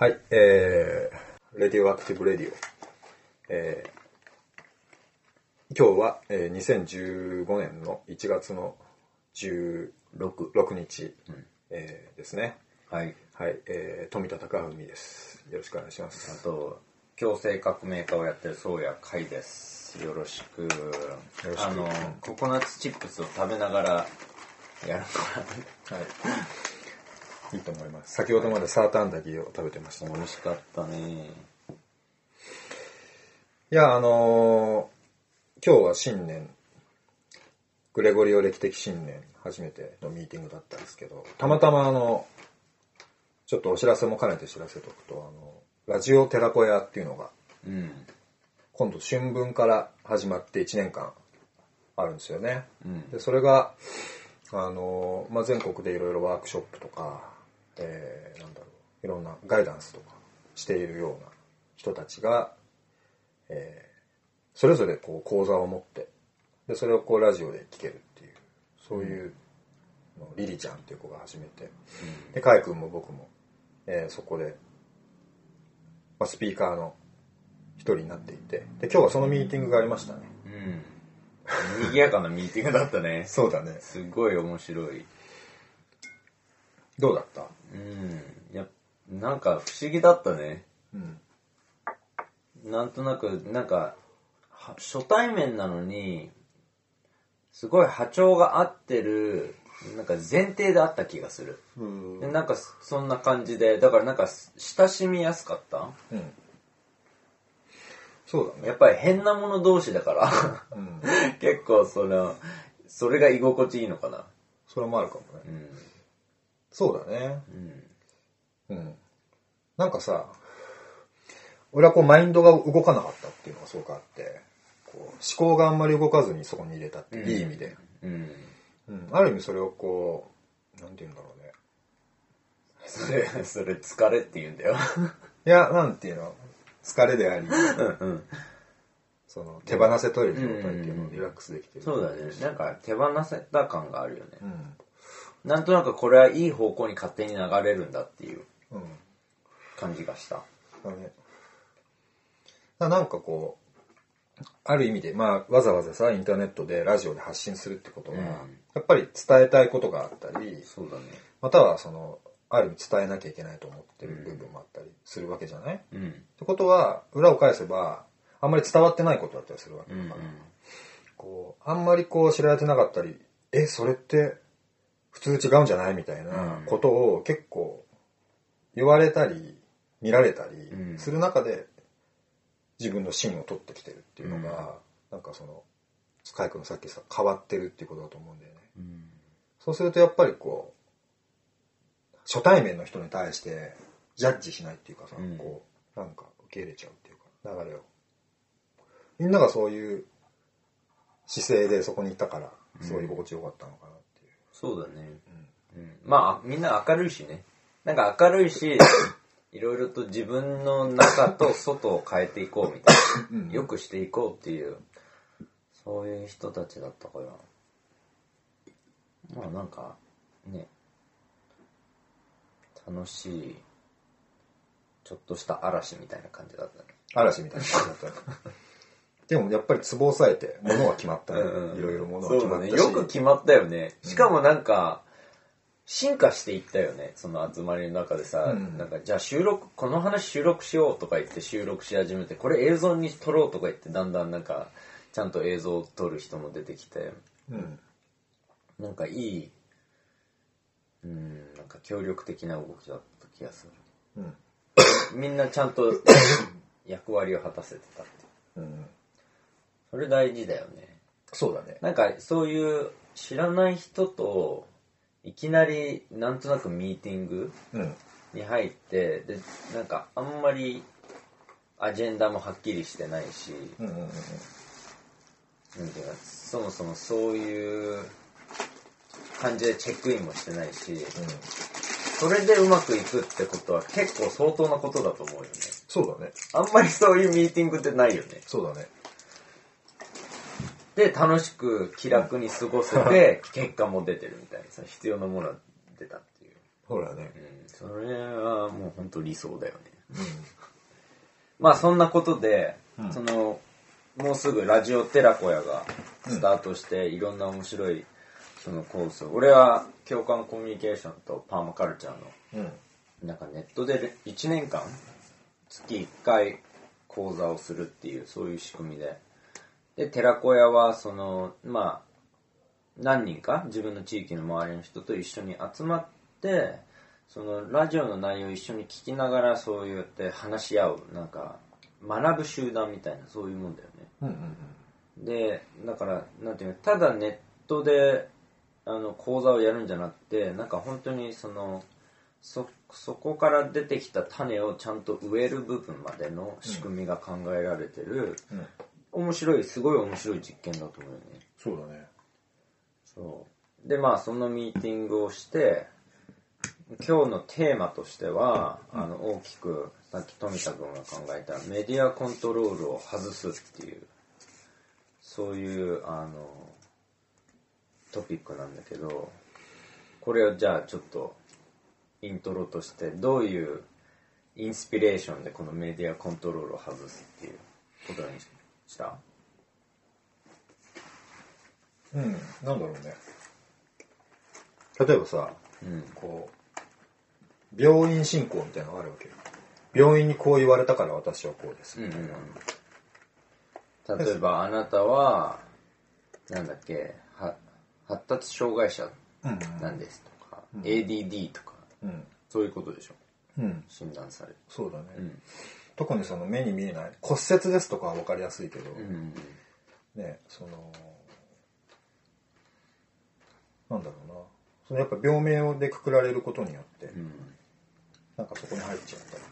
はい、えー、レディオアクティブレディオ。えー、今日は、えー、2015年の1月の16 6日、えーですね。はい。はい、えー、冨田貴史です。よろしくお願いします。あと、共生革命家をやってるソーヤー海です。よろしく。ろしくあの、ココナッツチップスを食べながらやるかはい。いいと思います。先ほどまでサーターアンダギーを食べてました。ら。美味しかったね。いや、あのー今日は新年、グレゴリオ歴的新年、初めてのミーティングだったんですけど、たまたまあの、ちょっとお知らせも兼ねて知らせておくと、あの、ラジオ寺子屋っていうのが、うん。今度春分から始まって1年間あるんですよね。うん。で、それが、あのーまあ、全国でいろいろワークショップとか、えーなんだろう、いろんなガイダンスとかしているような人たちが、えーそれぞれこう講座を持って、で、それをこうラジオで聞けるっていう、そういうのをリリちゃんっていう子が始めて、で、カイ君も僕も、えーそこで、まあ、スピーカーの一人になっていて、で、今日はそのミーティングがありましたね。うん。賑やかなミーティングだったね。そうだね。すごい面白い。どうだった？うん。や、なんか不思議だったね。うん。なんとなく、なんか、は初対面なのに、すごい波長が合ってる、なんか前提であった気がする。うんでなんかそんな感じで、だからなんか親しみやすかった？うん。そうだね。やっぱり変なもの同士だから、うん。結構その、それが居心地いいのかな。それもあるかもね。うん。そうだね。うん。うん。なんかさ、俺はこうマインドが動かなかったっていうのがすごくあって、こう思考があんまり動かずにそこに入れたって、うんいい意味で。うん。うん。ある意味それをこう、なんて言うんだろうね。それ、それ疲れって言うんだよ。いや、なんていうの、疲れであり、うんうん。その手放せとる状態っていうのをリラックスできてる。そうだね。なんか手放せた感があるよね。うん。なんとなくこれはいい方向に勝手に流れるんだっていううん。感じがした。だね。だなんかこう、ある意味で、まあ、わざわざさ、インターネットでラジオで発信するってことは、うんやっぱり伝えたいことがあったり、そうだね。またはその、ある意味伝えなきゃいけないと思ってる部分もあったりするわけじゃない、っうん。てことは、裏を返せば、あんまり伝わってないことだったりするわけうんだから、こう、あんまりこう知られてなかったり、え、それって普通違うんじゃないみたいなことを結構言われたり、見られたりうんする中で、自分の芯を取ってきてるっていうのが、なんかその、スカイ君のさっきさ、変わってるっていうことだと思うんだよね。うん。そうするとやっぱりこう、初対面の人に対してジャッジしないっていうかさ、うんこう、なんか受け入れちゃうっていうか、流れを。みんながそういう姿勢でそこにいたから、すごい居心地よかったのかな。そうだね。うん。まあ、みんな明るいしね。なんか明るいし、いろいろと自分の中と外を変えていこうみたいな。よくしていこうっていう、そういう人たちだったから。まあなんか、ね、楽しい、ちょっとした嵐みたいな感じだったね。嵐みたいな感じだった。でもやっぱり壺を押さえて、物は決まったね。いろいろ物は。決まったし。よく決まったよね。しかもなんか、進化していったよね。その集まりの中でさ、うんなんか、じゃあ収録、この話収録しようとか言って収録し始めて、これ映像に撮ろうとか言って、だんだんなんか、ちゃんと映像を撮る人も出てきて、うん。なんかいい、うん、なんか協力的な動きだった気がする。うん。みんなちゃんと役割を果たせてたって。うん。それ大事だよね。そうだね。なんかそういう知らない人といきなりなんとなくミーティングうん。に入ってでなんかあんまりアジェンダもはっきりしてないし、うんうんうんうん。なんていうかそもそもそういう感じでチェックインもしてないしそれでうまくいくってことは結構相当なことだと思うよねそうだね。あんまりそういうミーティングってないよねそうだね。で楽しく気楽に過ごせて結果も出てるみたいな。さ必要なものは出たっていう。そうだね。うん、それはもう本当理想だよね。まあそんなことで、うん。その、もうすぐラジオテラコヤがスタートして、いろんな面白いそのコースを。俺は共感コミュニケーションとパーマカルチャーのうん。うんなんかネットで1年間月1回講座をするっていうそういう仕組みでで寺子屋はそのまあ何人か自分の地域の周りの人と一緒に集まってそのラジオの内容を一緒に聞きながらそうやって話し合うなんか学ぶ集団みたいなそういうもんだよね。うんうんでだからなんていうのただネットであの講座をやるんじゃなくてなんか本当にそのそそこから出てきた種をちゃんと植える部分までの仕組みが考えられてる、うん面白いすごい面白い実験だと思うよね。そうだね。そう。でまあそのミーティングをして今日のテーマとしては、あの大きくさっき富田君が考えたメディアコントロールを外すっていうそういうあのトピックなんだけどこれをじゃあちょっとイントロとしてどういうインスピレーションでこのメディアコントロールを外すっていうことにした。うんなんだろうね。例えばさうん。こう病院進行みたいなのがあるわけよ。病院にこう言われたから私はこうです、うんうんうん、例えばあなたはなんだっけは発達障害者うんなんですとか、ADD とかうん。そういうことでしょ。うん。診断される。そうだね、うん特にその目に見えない骨折ですとかは分かりやすいけど、うんねそのなんだろうな。そのやっぱ病名をでくくられることによって、うん。なんかそこに入っちゃったり。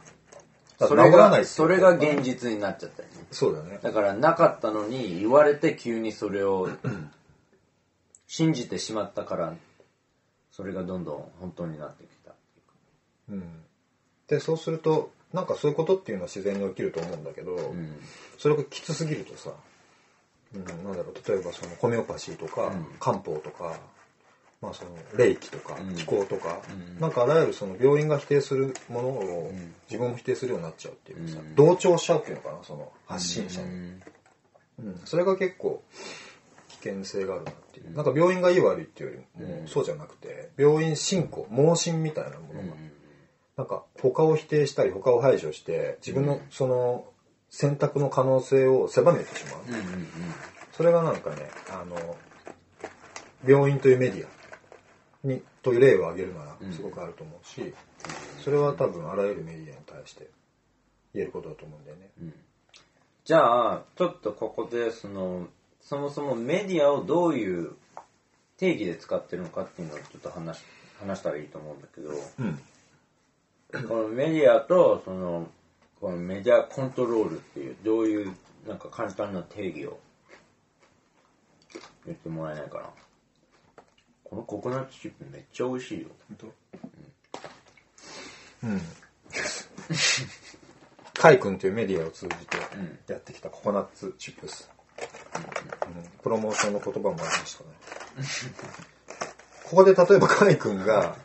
それがそれが現実になっちゃったよね。そうだね。だからなかったのに言われて急にそれを 信じてしまったからそれがどんどん本当になってきたうん。でそうするとなんかそういうことっていうのは自然に起きると思うんだけど、うん。それがきつすぎるとさ、うん、なんだろう例えばそのホメオパシーとか、うん。漢方とか、まあ、その霊気とかうん。気候とか、うん。なんかあらゆるその病院が否定するものをん。自分も否定するようになっちゃうっていうかさ、うん。同調しちゃうっていうのかなその発信者に、うん。うん。それが結構危険性があるなっていう、なんか病院がいい悪いっていうよりも、うん。そうじゃなくて病院進行盲信みたいなものが、うんなんか他を否定したり他を排除して自分のその選択の可能性を狭めてしまう、うんうんうん。それがなんかねあの病院というメディアにという例を挙げるならすごくあると思うし、それは多分あらゆるメディアに対して言えることだと思うんだよね。じゃあちょっとここでそのそもそもメディアをどういう定義で使ってるのかっていうのをちょっと話し話したらいいと思うんだけどうんこのメディアとそのこのメディアコントロールっていうどういうなんか簡単な定義を言ってもらえないかなこのココナッツチップめっちゃ美味しいようん。カイ君というメディアを通じてうんやってきたココナッツチップス。うんプロモーションの言葉もありましたね。ここで例えばカイ君が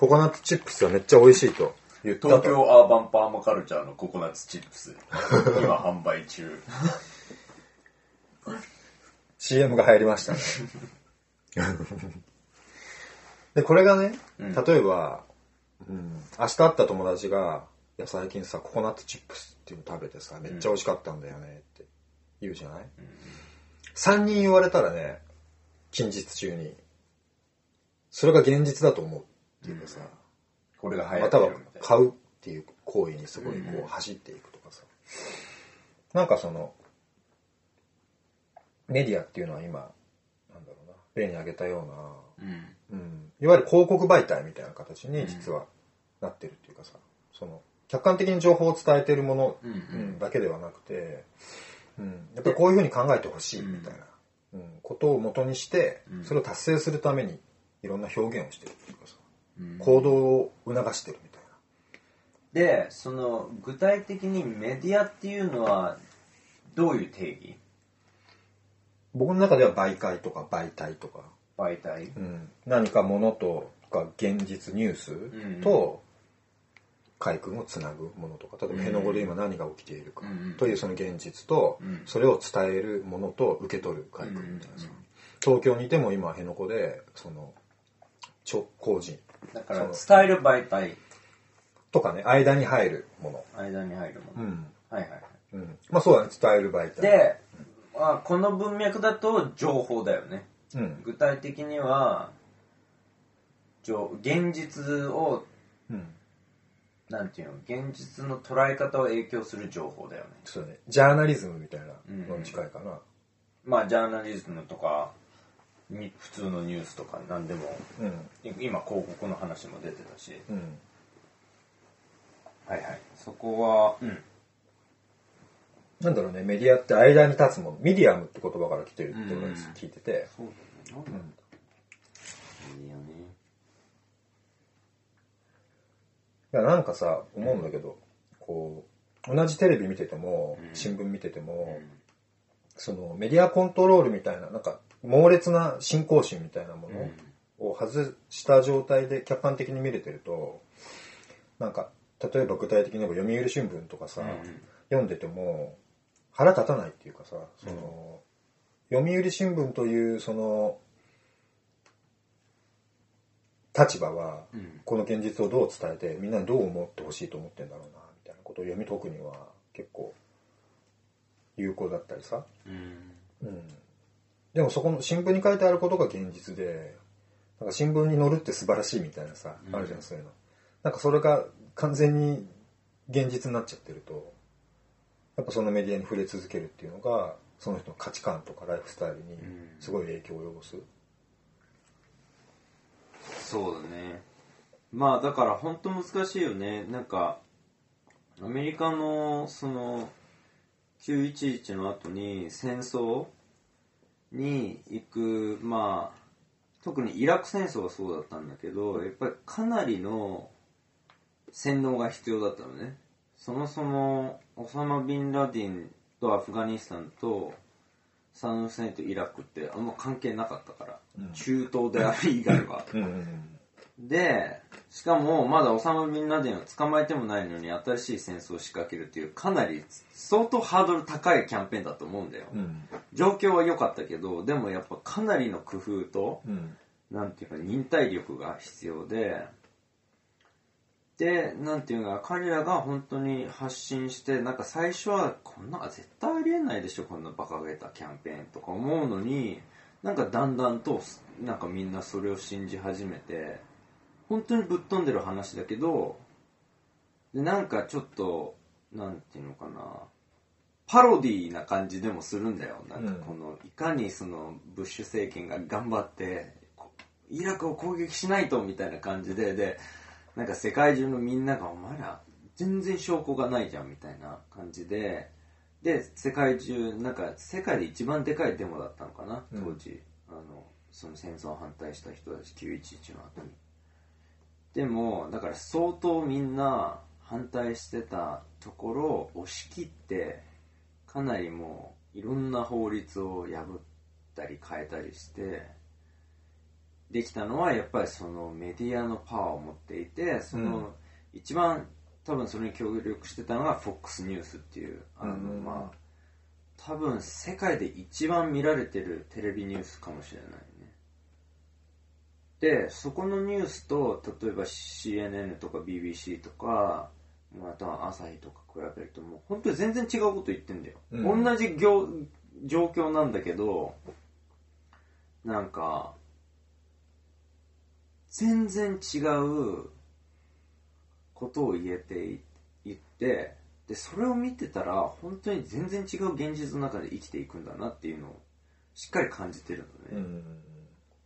ココナッツチップスはめっちゃ美味しいと言ったと。アーバンパーマカルチャーのココナッツチップス 今販売中 CM が入りましたね。で、これがね、うん例えば、うん、明日会った友達が、いや、最近さ、ココナッツチップスっていうの食べてさ、めっちゃ美味しかったんだよねって言うじゃない、三 ?3 人言われたらね、近日中に、それが現実だと思うっていうかさ、これが流行または買うっていう行為にすごいこう走っていくとかさ、なんかそのメディアっていうのは今なんだろうな例に挙げたような、うん。うん、いわゆる広告媒体みたいな形に実はなってるっていうかさその客観的に情報を伝えてるもの、だけではなくて、うん、やっぱりこういうふうに考えてほしいみたいな、うんことを元にしてうん。それを達成するためにいろんな表現をしてるっていうかさ。うん行動を促してるみたいな。でその具体的にメディアっていうのはどういう定義？僕の中では媒介とか媒体とか、媒体？うん、何かものとか現実ニュースと海君をつなぐものとか。例えば辺野古で今何が起きているかというその現実とそれを伝えるものと受け取る海君みたいな。さ東京にいても今辺野古でその工人だから伝える媒体。とかね間に入るもの。間に入るもの、うん、はいはいはい、うん、まあそうだね伝える媒体。で、まあ、この文脈だと情報だよね、うん、具体的には現実を、うん、なんていうの現実の捉え方を影響する情報だよね。そうね。ジャーナリズムみたいなのに近いかな、うん、まあジャーナリズムとか普通のニュースとか何でも、うん、今広告の話も出てたし、うん、はいはい。そこは、うん、なんだろうねメディアって間に立つものミディアムって言葉から来てるって聞いてて、そうだね、うん、メディアね。いやなんかさ思うんだけど、こう同じテレビ見てても、新聞見てても、そのメディアコントロールみたいななんか猛烈な信仰心みたいなものを外した状態で客観的に見れてるとなんか例えば具体的に言えば読売新聞とかさ、読んでても腹立たないっていうかさその、読売新聞というその立場はこの現実をどう伝えてみんなにどう思ってほしいと思ってんだろうなみたいなことを読み解くには結構有効だったりさ、うん、うん、でもそこの新聞に書いてあることが現実でなんか新聞に載るって素晴らしいみたいなさ、あるじゃんそういうの。なんかそれが完全に現実になっちゃってるとやっぱそのメディアに触れ続けるっていうのがその人の価値観とかライフスタイルにすごい影響を及ぼす、そうだね。まあだから本当難しいよね。なんかアメリカのその911の後に戦争に行くまあ特にイラク戦争はそうだったんだけどやっぱりかなりの洗脳が必要だったのね。そもそもオサマ・ビンラディンとアフガニスタンとサダム・フセインとイラクってあんま関係なかったから、うん、中東である以外は。でしかもまだオサマ・ビンラディンを捕まえてもないのに新しい戦争を仕掛けるっていうかなり相当ハードル高いキャンペーンだと思うんだよ、うん、状況は良かったけどでもやっぱかなりの工夫と、うん、なんていうか忍耐力が必要でで、なんていうか、彼らが本当に発信して、なんか最初は、こんな絶対ありえないでしょ、こんな馬鹿げたキャンペーンとか思うのに、なんかだんだんと、なんかみんなそれを信じ始めて、本当にぶっ飛んでる話だけど、で、なんかちょっと、なんていうのかな、パロディーな感じでもするんだよ。なんかこの、いかにその、ブッシュ政権が頑張って、イラクを攻撃しないと、みたいな感じで、で、なんか世界中のみんながお前ら全然証拠がないじゃんみたいな感じでで世界中なんか世界で一番でかいデモだったのかな？当時、うん、あのその戦争反対した人たち911の後に。でもだから相当みんな反対してたところを押し切ってかなりもういろんな法律を破ったり変えたりしてできたのはやっぱりそのメディアのパワーを持っていてその一番多分それに協力してたのが FOX ニュースっていうあの、まあ多分世界で一番見られてるテレビニュースかもしれないね。でそこのニュースと例えば CNN とか BBC とかまた朝日とか比べるともう本当に全然違うこと言ってんだよ、うん、同じ状況なんだけどなんか全然違うことを言えて言ってでそれを見てたら本当に全然違う現実の中で生きていくんだなっていうのをしっかり感じてるのね、うん、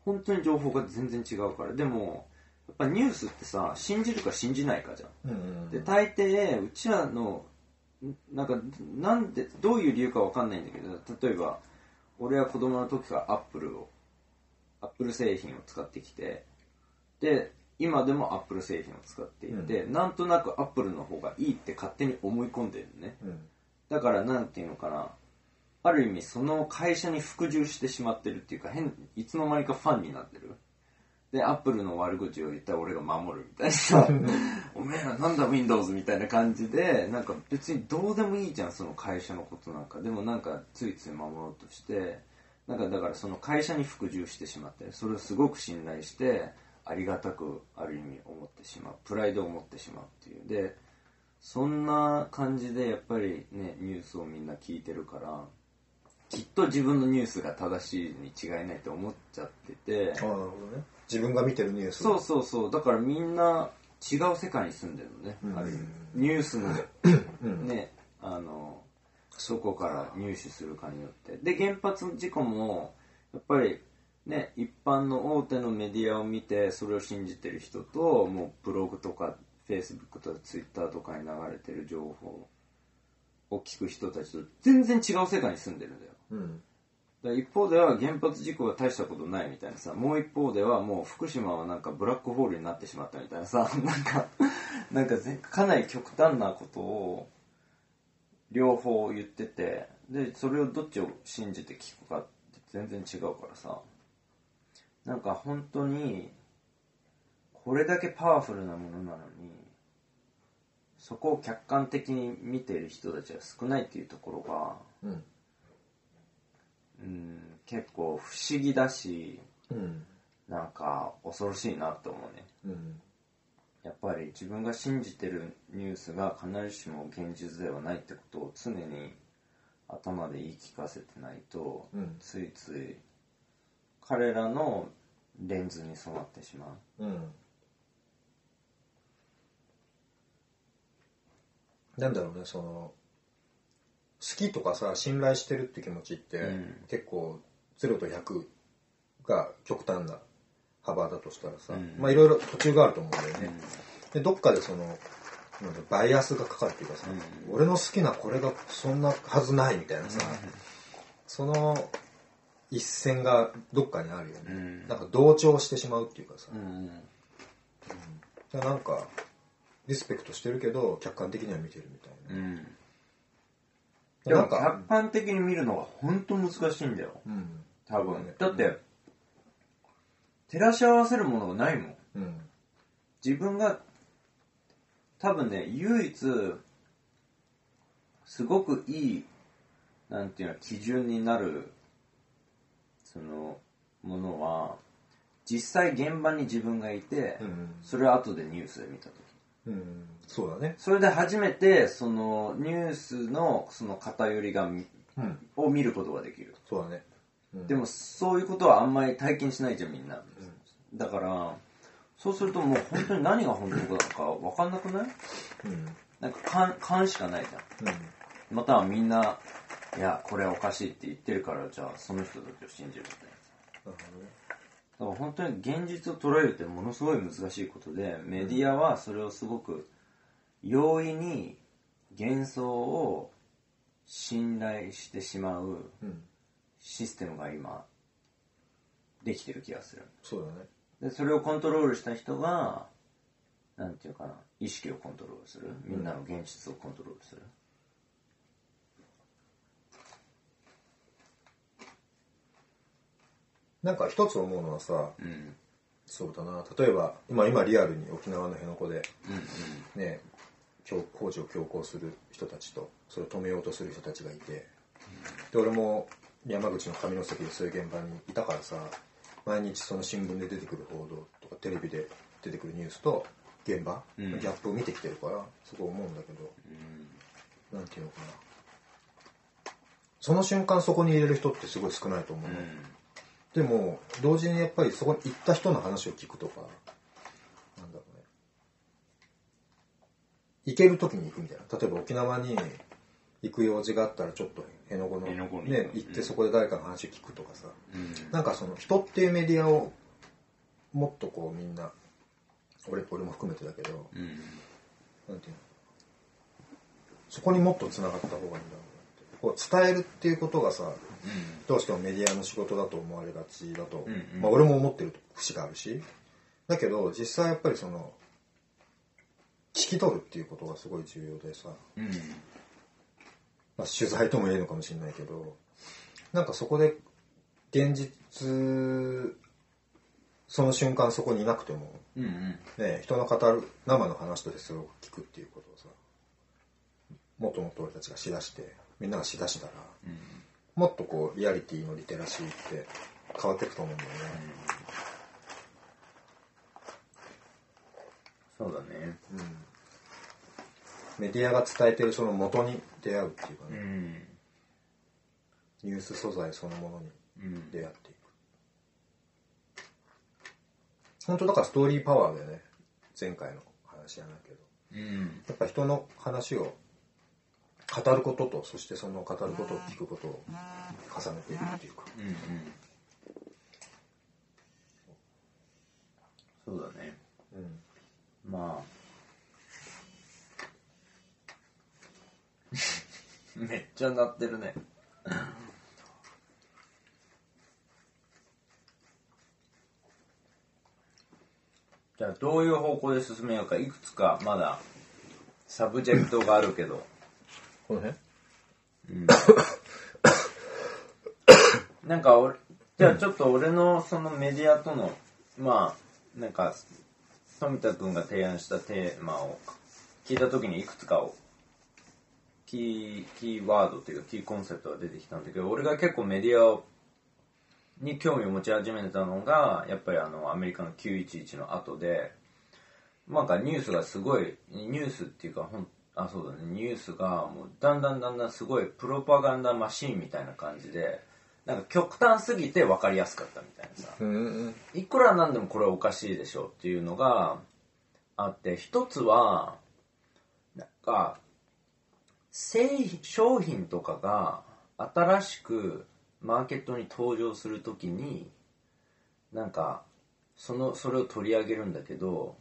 本当に情報が全然違うから。でもやっぱニュースってさ信じるか信じないかじゃん、うん、で大抵うちらのなんかなんでどういう理由かわかんないんだけど例えば俺は子供の時からアップルをアップル製品を使ってきてで今でもアップル製品を使っていて、うん、なんとなくアップルの方がいいって勝手に思い込んでるね、うん、だからなんていうのかなある意味その会社に服従してしまってるっていうか変いつの間にかファンになってるで、アップルの悪口を言ったら俺が守るみたいなさ、おめえらなんだ Windows みたいな感じで、なんか別にどうでもいいじゃん、その会社のことなんか。でもなんかついつい守ろうとして、なんかだからその会社に服従してしまって、それをすごく信頼して、ありがたくある意味思ってしまう。プライドを持ってしまうっていう。で、そんな感じでやっぱりね、ニュースをみんな聞いてるから、きっと自分のニュースが正しいに違いないって思っちゃってて。ああ、なるほどね。自分が見てるニュースそうそうそう。だからみんな違う世界に住んでるのね、うん、ある意味。ニュースのねあのそこから入手するかによって。で原発事故もやっぱりね一般の大手のメディアを見てそれを信じてる人ともうブログとかフェイスブックとかツイッターとかに流れてる情報を聞く人たちと全然違う世界に住んでるんだよ、うん一方では原発事故は大したことないみたいなさ、もう一方ではもう福島はなんかブラックホールになってしまったみたいなさ、なんか、なんかかなり極端なことを両方言ってて、で、それをどっちを信じて聞くかって全然違うからさ、なんか本当に、これだけパワフルなものなのに、そこを客観的に見ている人たちが少ないっていうところが、うん。うん、結構不思議だし、うん、なんか恐ろしいなって思うね、うん、やっぱり自分が信じてるニュースが必ずしも現実ではないってことを常に頭で言い聞かせてないと、うん、ついつい彼らのレンズに染まってしまう、うん、なんだろうねそのきとかさ信頼してるって気持ちって、うん、結構0と100が極端な幅だとしたらさ、うん、まあいろいろ途中があると思うんだよね、うん、でどっかでそのバイアスがかかるっていうかさ、俺の好きなこれがそんなはずないみたいなさ、その一線がどっかにあるよね、なんか同調してしまうっていうかさ、うん。なんかリスペクトしてるけど客観的には見てるみたいな、でも客観的に見るのが本当難しいんだよ。うん、多分。だって、照らし合わせるものがないもん。うん、自分が、多分ね、唯一、すごくいい、なんていうの、基準になる、その、ものは、実際現場に自分がいて、うん、それを後でニュースで見たとうん、そうだね。それで初めて、その、ニュースの、その偏りが、うん、を見ることができる。そうだね。うん、でも、そういうことはあんまり体験しないじゃん、みんな。うん、だから、そうするともう本当に何が本当だか分かんなくない？うん。なんか勘、勘しかないじゃん。うん。またはみんな、いや、これはおかしいって言ってるから、じゃあその人たちを信じるみたいな。なるほどね。だから本当に現実を捉えるってものすごい難しいことでメディアはそれをすごく容易に幻想を信頼してしまうシステムが今できてる気がする。そうだね。でそれをコントロールした人がなんていうかな意識をコントロールする。みんなの現実をコントロールする、なんか一つ思うのはさ、うん、そうだな。例えば今今リアルに沖縄の辺野古で、うんうん、ね工事を強行する人たちとそれを止めようとする人たちがいて、で俺も山口の上関でそういう現場にいたからさ毎日その新聞で出てくる報道とかテレビで出てくるニュースと現場のギャップを見てきてるからすごい思うんだけど、うん、なんていうのかな。その瞬間そこに入れる人ってすごい少ないと思うの、うん。でも同時にやっぱりそこに行った人の話を聞くとかなんだろうね行ける時に行くみたいな。例えば沖縄に行く用事があったらちょっと辺野古のね行ってそこで誰かの話を聞くとかさ、うん、なんかその人っていうメディアをもっとこうみんな俺俺も含めてだけど、うん、なんていうの？そこにもっとつながった方がいいんだろうなって。こう伝えるっていうことがさどうしてもメディアの仕事だと思われがちだと、うんうん、まあ、俺も思ってる節があるし。だけど実際やっぱりその聞き取るっていうことがすごい重要でさ、うん、まあ、取材とも言えるのかもしれないけどなんかそこで現実その瞬間そこにいなくても、うんうん。ね、人の語る生の話としてそれを聞くっていうことをさもっともっと俺たちがしだしてみんながしだしたら、もっとこうリアリティのリテラシーって変わっていくと思うんだよね、そうだね。メディアが伝えてるその元に出会うっていうかね、うん。ニュース素材そのものにうん。出会っていく。本当だからストーリーパワーでね。前回の話じゃないけど。うん。やっぱ人の話を語ることとそしてその語ることを聞くことを重ねていくっていうか。うんうん。そうだね。うんまあ。めっちゃ鳴ってるね。じゃあどういう方向で進めようか。いくつかまだ subject があるけど。この辺？なんか俺じゃあちょっと俺のそのメディアとのまあなんか富田君が提案したテーマを聞いた時にいくつかを。キーキーワードというかキーコンセプトが出てきたんだけど俺が結構メディアに興味を持ち始めたのがやっぱりあのアメリカの911の後でなんかニュースがすごいニュースっていうかほんあそうだねニュースがもうだんだんだんだんすごいプロパガンダマシーンみたいな感じでなんか極端すぎて分かりやすかったみたいなさ。うん。いくらなんでもこれはおかしいでしょっていうのがあって一つはなんか製商品とかが新しくマーケットに登場するときになんかそのそれを取り上げるんだけど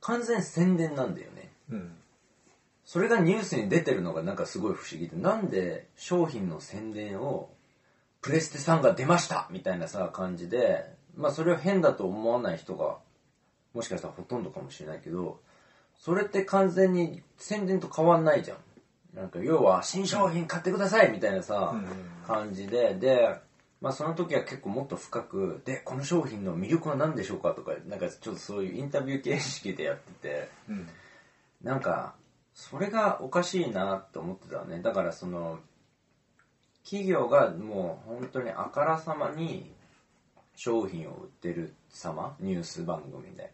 完全宣伝なんだよね。うん。それがニュースに出てるのがなんかすごい不思議でなんで商品の宣伝をプレステ3が出ましたみたいなさ感じでまあそれを変だと思わない人がもしかしたらほとんどかもしれないけどそれって完全に宣伝と変わんないじゃん。なんか要は新商品買ってくださいみたいなさ、感じででまあその時は結構もっと深くでこの商品の魅力は何でしょうかとかなんかちょっとそういうインタビュー形式でやっててうん。なんかそれがおかしいなって思ってたわね。だからその企業がもう本当にあからさまに商品を売ってる様ニュース番組で。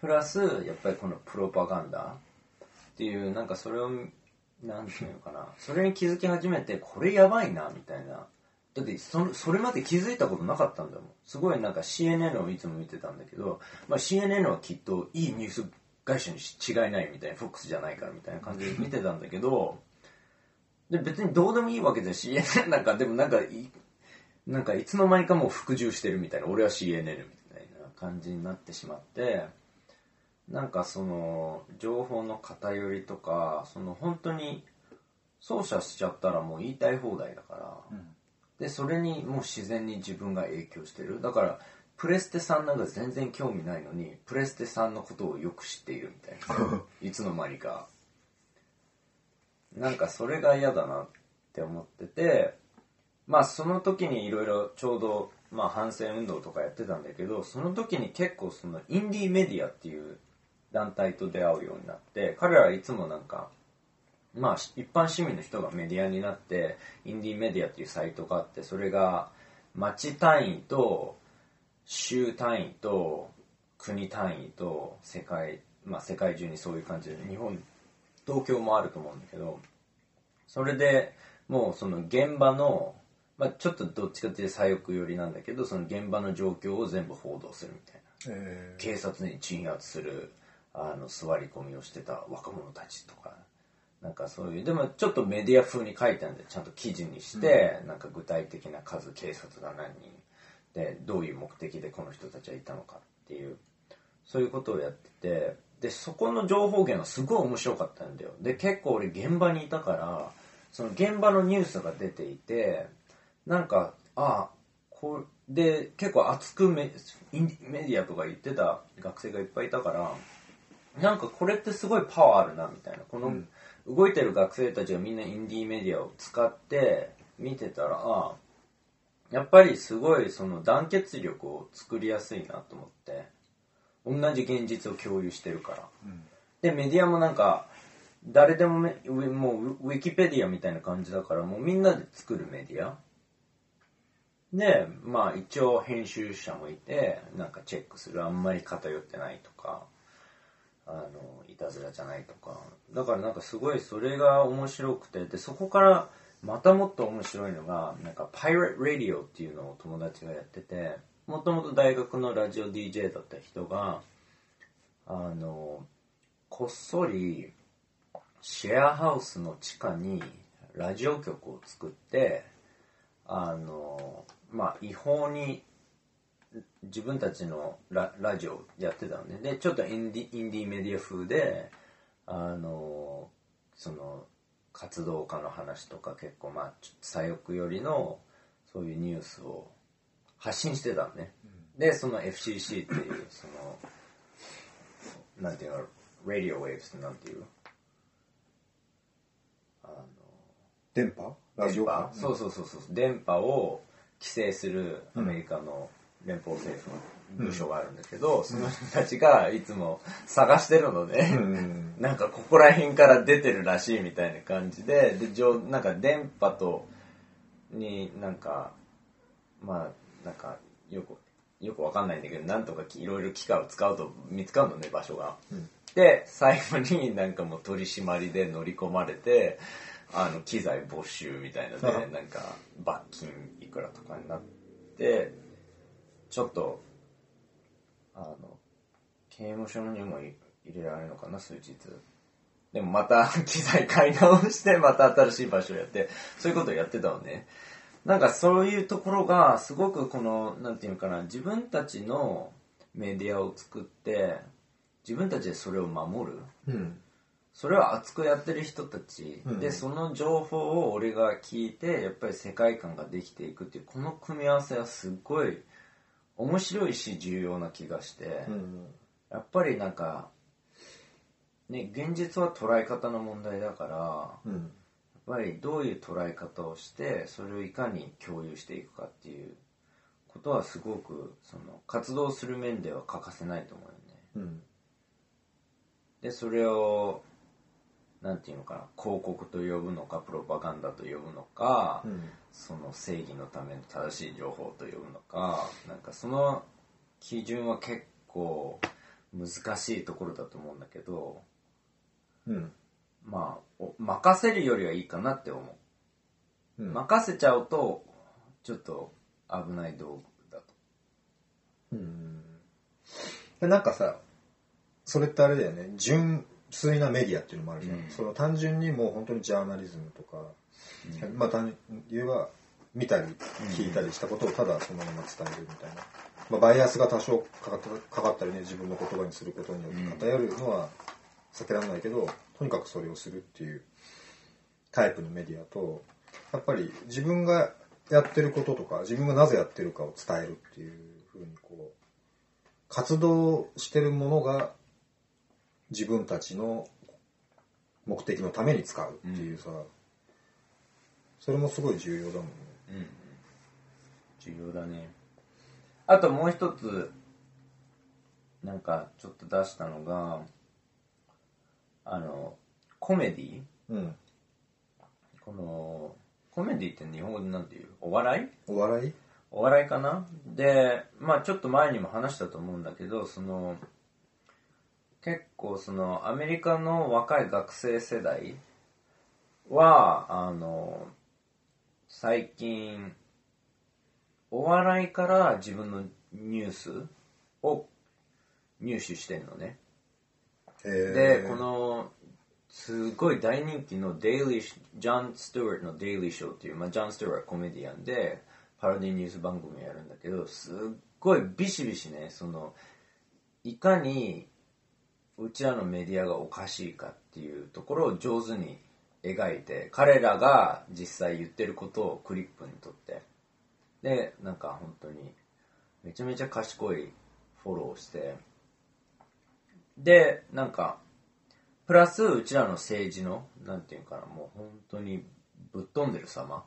プラスやっぱりこのプロパガンダ。っていうなんかそれをなんていうのかな。それに気づき始めてこれやばいなみたいな。だってそそれまで気づいたことなかったんだもん。すごいなんか CNN をいつも見てたんだけど、まあ、CNN はきっといいニュース会社に違いないみたいな FOX じゃないからみたいな感じで見てたんだけどで別にどうでもいいわけじゃ CNN なんかでもなんかいなんかいつの間にかもう服従してるみたいな。俺は CNN みたいな感じになってしまって。なんかその情報の偏りとかその本当に操作しちゃったらもう言いたい放題だから、でそれにもう自然に自分が影響してる。だからプレステさんなんか全然興味ないのにプレステさんのことをよく知っているみたいな。いつの間にかなんかそれが嫌だなって思っててまあその時にいろいろちょうどまあ反戦運動とかやってたんだけどその時に結構そのインディーメディアっていう団体と出会うようになって彼らはいつもなんかまあ一般市民の人がメディアになってインディーメディアっていうサイトがあってそれが町単位と州単位と国単位と世界まあ世界中にそういう感じで日本東京もあると思うんだけどそれでもうその現場の、まあ、ちょっとどっちかっていうと左翼寄りなんだけどその現場の状況を全部報道するみたいな。え警察に鎮圧するあの座り込みをしてた若者たちとか。なんかそういうでもちょっとメディア風に書いてあるんでちゃんと記事にして、なんか具体的な数警察が何人。でどういう目的でこの人たちはいたのかっていう。そういうことをやっててでそこの情報源はすごい面白かったんだよ。で結構俺現場にいたからその現場のニュースが出ていてなんかああこうで結構熱くメインメディアとか言ってた学生がいっぱいいたからなんかこれってすごいパワーあるなみたいな。この動いてる学生たちがみんなインディーメディアを使って見てたらあやっぱりすごいその団結力を作りやすいなと思って同じ現実を共有してるから、でメディアもなんか誰でもめもうウィキペディアみたいな感じだからもうみんなで作るメディア。でまあ一応編集者もいてなんかチェックする。あんまり偏ってないとかあのいたずらじゃないとか。だからなんかすごいそれが面白くてでそこからまたもっと面白いのがなんかパイレット・ラディオっていうのを友達がやっててもともと大学のラジオ DJ だった人があのこっそりシェアハウスの地下にラジオ局を作ってあのまあ違法に自分たちのララジオやってたのね。でちょっとインディインディメディア風であのその活動家の話とか結構まあ左翼寄りのそういうニュースを発信してたのね、でその FCC っていうそのなんていうのラディオウェーブスってなんていう？あの電波？ラジオ？電波。そうそうそうそう。電波を規制するアメリカの連邦政府の部署があるんだけど、その人たちがいつも探してるので、うん。なんかここら辺から出てるらしいみたいな感じでで上なんか電波とになんかまあなんかよくよくわかんないんだけどなんとかいろいろ機械を使うと見つかるのね場所が。うん。で最後になんかもう取り締まりで乗り込まれてあの機材没収みたいのであなんか罰金いくらとかになってちょっとあの刑務所にも入れられるのかな数日。でもまた機材買い直してまた新しい場所をやってそういうことをやってたのねなんかそういうところがすごくこのなんていうのかな自分たちのメディアを作って自分たちでそれを守る。うん。それを熱くやってる人たち、うん。でその情報を俺が聞いてやっぱり世界観ができていくっていうこの組み合わせはすっごい面白いし重要な気がして、うん。やっぱりなんかね現実は捉え方の問題だからりどういう捉え方をしてそれをいかに共有していくかっていうことはすごくその活動する面では欠かせないと思うよね。うん。でそれをなんていうのかな広告と呼ぶのかプロパガンダと呼ぶのか、うん。その正義のための正しい情報と呼ぶのかなんかその基準は結構難しいところだと思うんだけどうんまあお任せるよりはいいかなって思う、うん。任せちゃうとちょっと危ない道具だと。うん。でなんかさそれってあれだよね。純粋なメディアっていうのもあるじゃん、うん。その単純にもう本当にジャーナリズムとか、まあ単純に言えば見たり聞いたりしたことをただそのまま伝えるみたいな、まあ、バイアスが多少かかったかかったりね自分の言葉にすることによって偏るのは避けられないけどとにかくそれをするっていうタイプのメディアとやっぱり自分がやってることとか自分がなぜやってるかを伝えるっていうふうにこう活動してるものが自分たちの目的のために使うっていうさ、それもすごい重要だもんね。うん。重要だね。あともう一つなんかちょっと出したのがあのコメディ？うん。このコメディって日本語でなんていう？お笑い？お笑い？お笑いかな？でまあちょっと前にも話したと思うんだけどその結構そのアメリカの若い学生世代はあの最近お笑いから自分のニュースを入手してんのねでこのすごい大人気のデイリージョン・スチュワートのデイリーショーっていう、まあ、ジョン・スチュワートはコメディアンでパロディニュース番組をやるんだけどすっごいビシビシねそのいかにうちらのメディアがおかしいかっていうところを上手に描いて彼らが実際言ってることをクリップにとって。でなんか本当にめちゃめちゃ賢いフォローしてでなんかプラスうちらの政治のなんていうかなもう本当にぶっ飛んでる様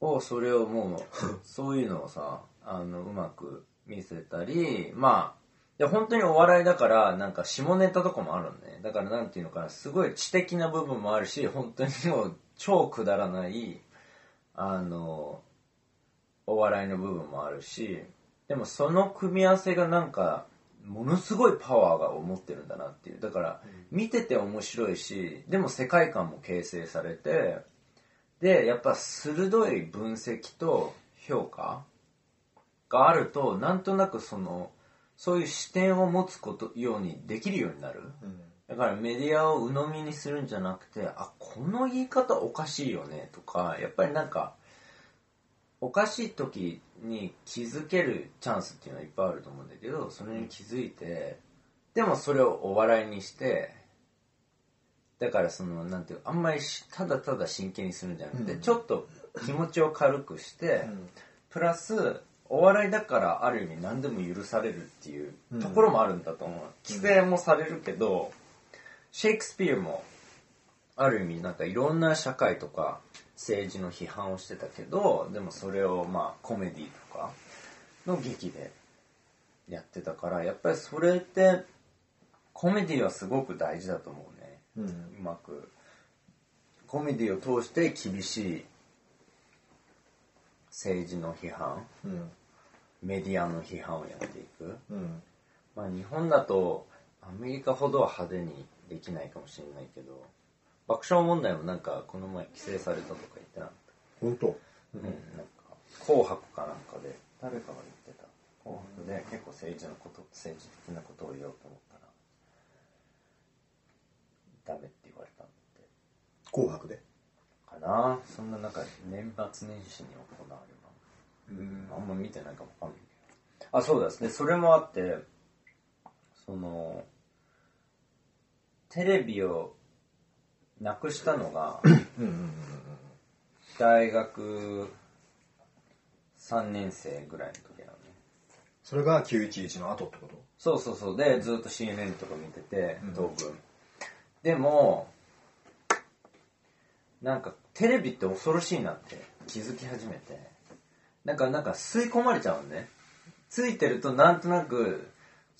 をそれをもう そういうのをさあのうまく見せたりまあいや本当にお笑いだからなんか下ネタとかもあるのね。だからなんていうのかなすごい知的な部分もあるし本当にもう超くだらないあのお笑いの部分もあるしでもその組み合わせがなんかものすごいパワーが持ってるんだなっていう。だから見てて面白いしでも世界観も形成されてでやっぱ鋭い分析と評価があるとなんとなくそのそういう視点を持つことようにできるようになる。だからメディアを鵜呑みにするんじゃなくてあこの言い方おかしいよねとかやっぱりなんかおかしい時に気づけるチャンスっていうのはいっぱいあると思うんだけどそれに気づいてでもそれをお笑いにしてだからそのなんていうあんまりしただただ真剣にするんじゃなくて、ちょっと気持ちを軽くして、プラスお笑いだからある意味何でも許されるっていうところもあるんだと思う、規制もされるけどシェイクスピアもある意味なんかいろんな社会とか政治の批判をしてたけどでもそれをまあコメディとかの劇でやってたからやっぱりそれってコメディはすごく大事だと思うね、うん。うまく。コメディを通して厳しい政治の批判うん。メディアの批判をやっていく。うん。まあ日本だとアメリカほどは派手にできないかもしれないけど爆笑問題もなんかこの前規制されたとか言ってなかっ本当？た、うん、なんか紅白かなんかで誰かが言ってた。紅白で結構政治のこと政治的なことを言おうと思ったらダメって言われたんだって。紅白で？かな？そんな中年末年始に行われうん。あんま見てないかもわかんないけど。あそうですねそれもあってそのテレビをなくしたのがうんうん大学3年生ぐらいの時なのね。それが911の後ってこと？そうそうそう。でずっと CNN とか見ててうん。東軍、でもなんかテレビって恐ろしいなって気づき始めて。なんかなんか吸い込まれちゃうのね。ついてるとなんとなく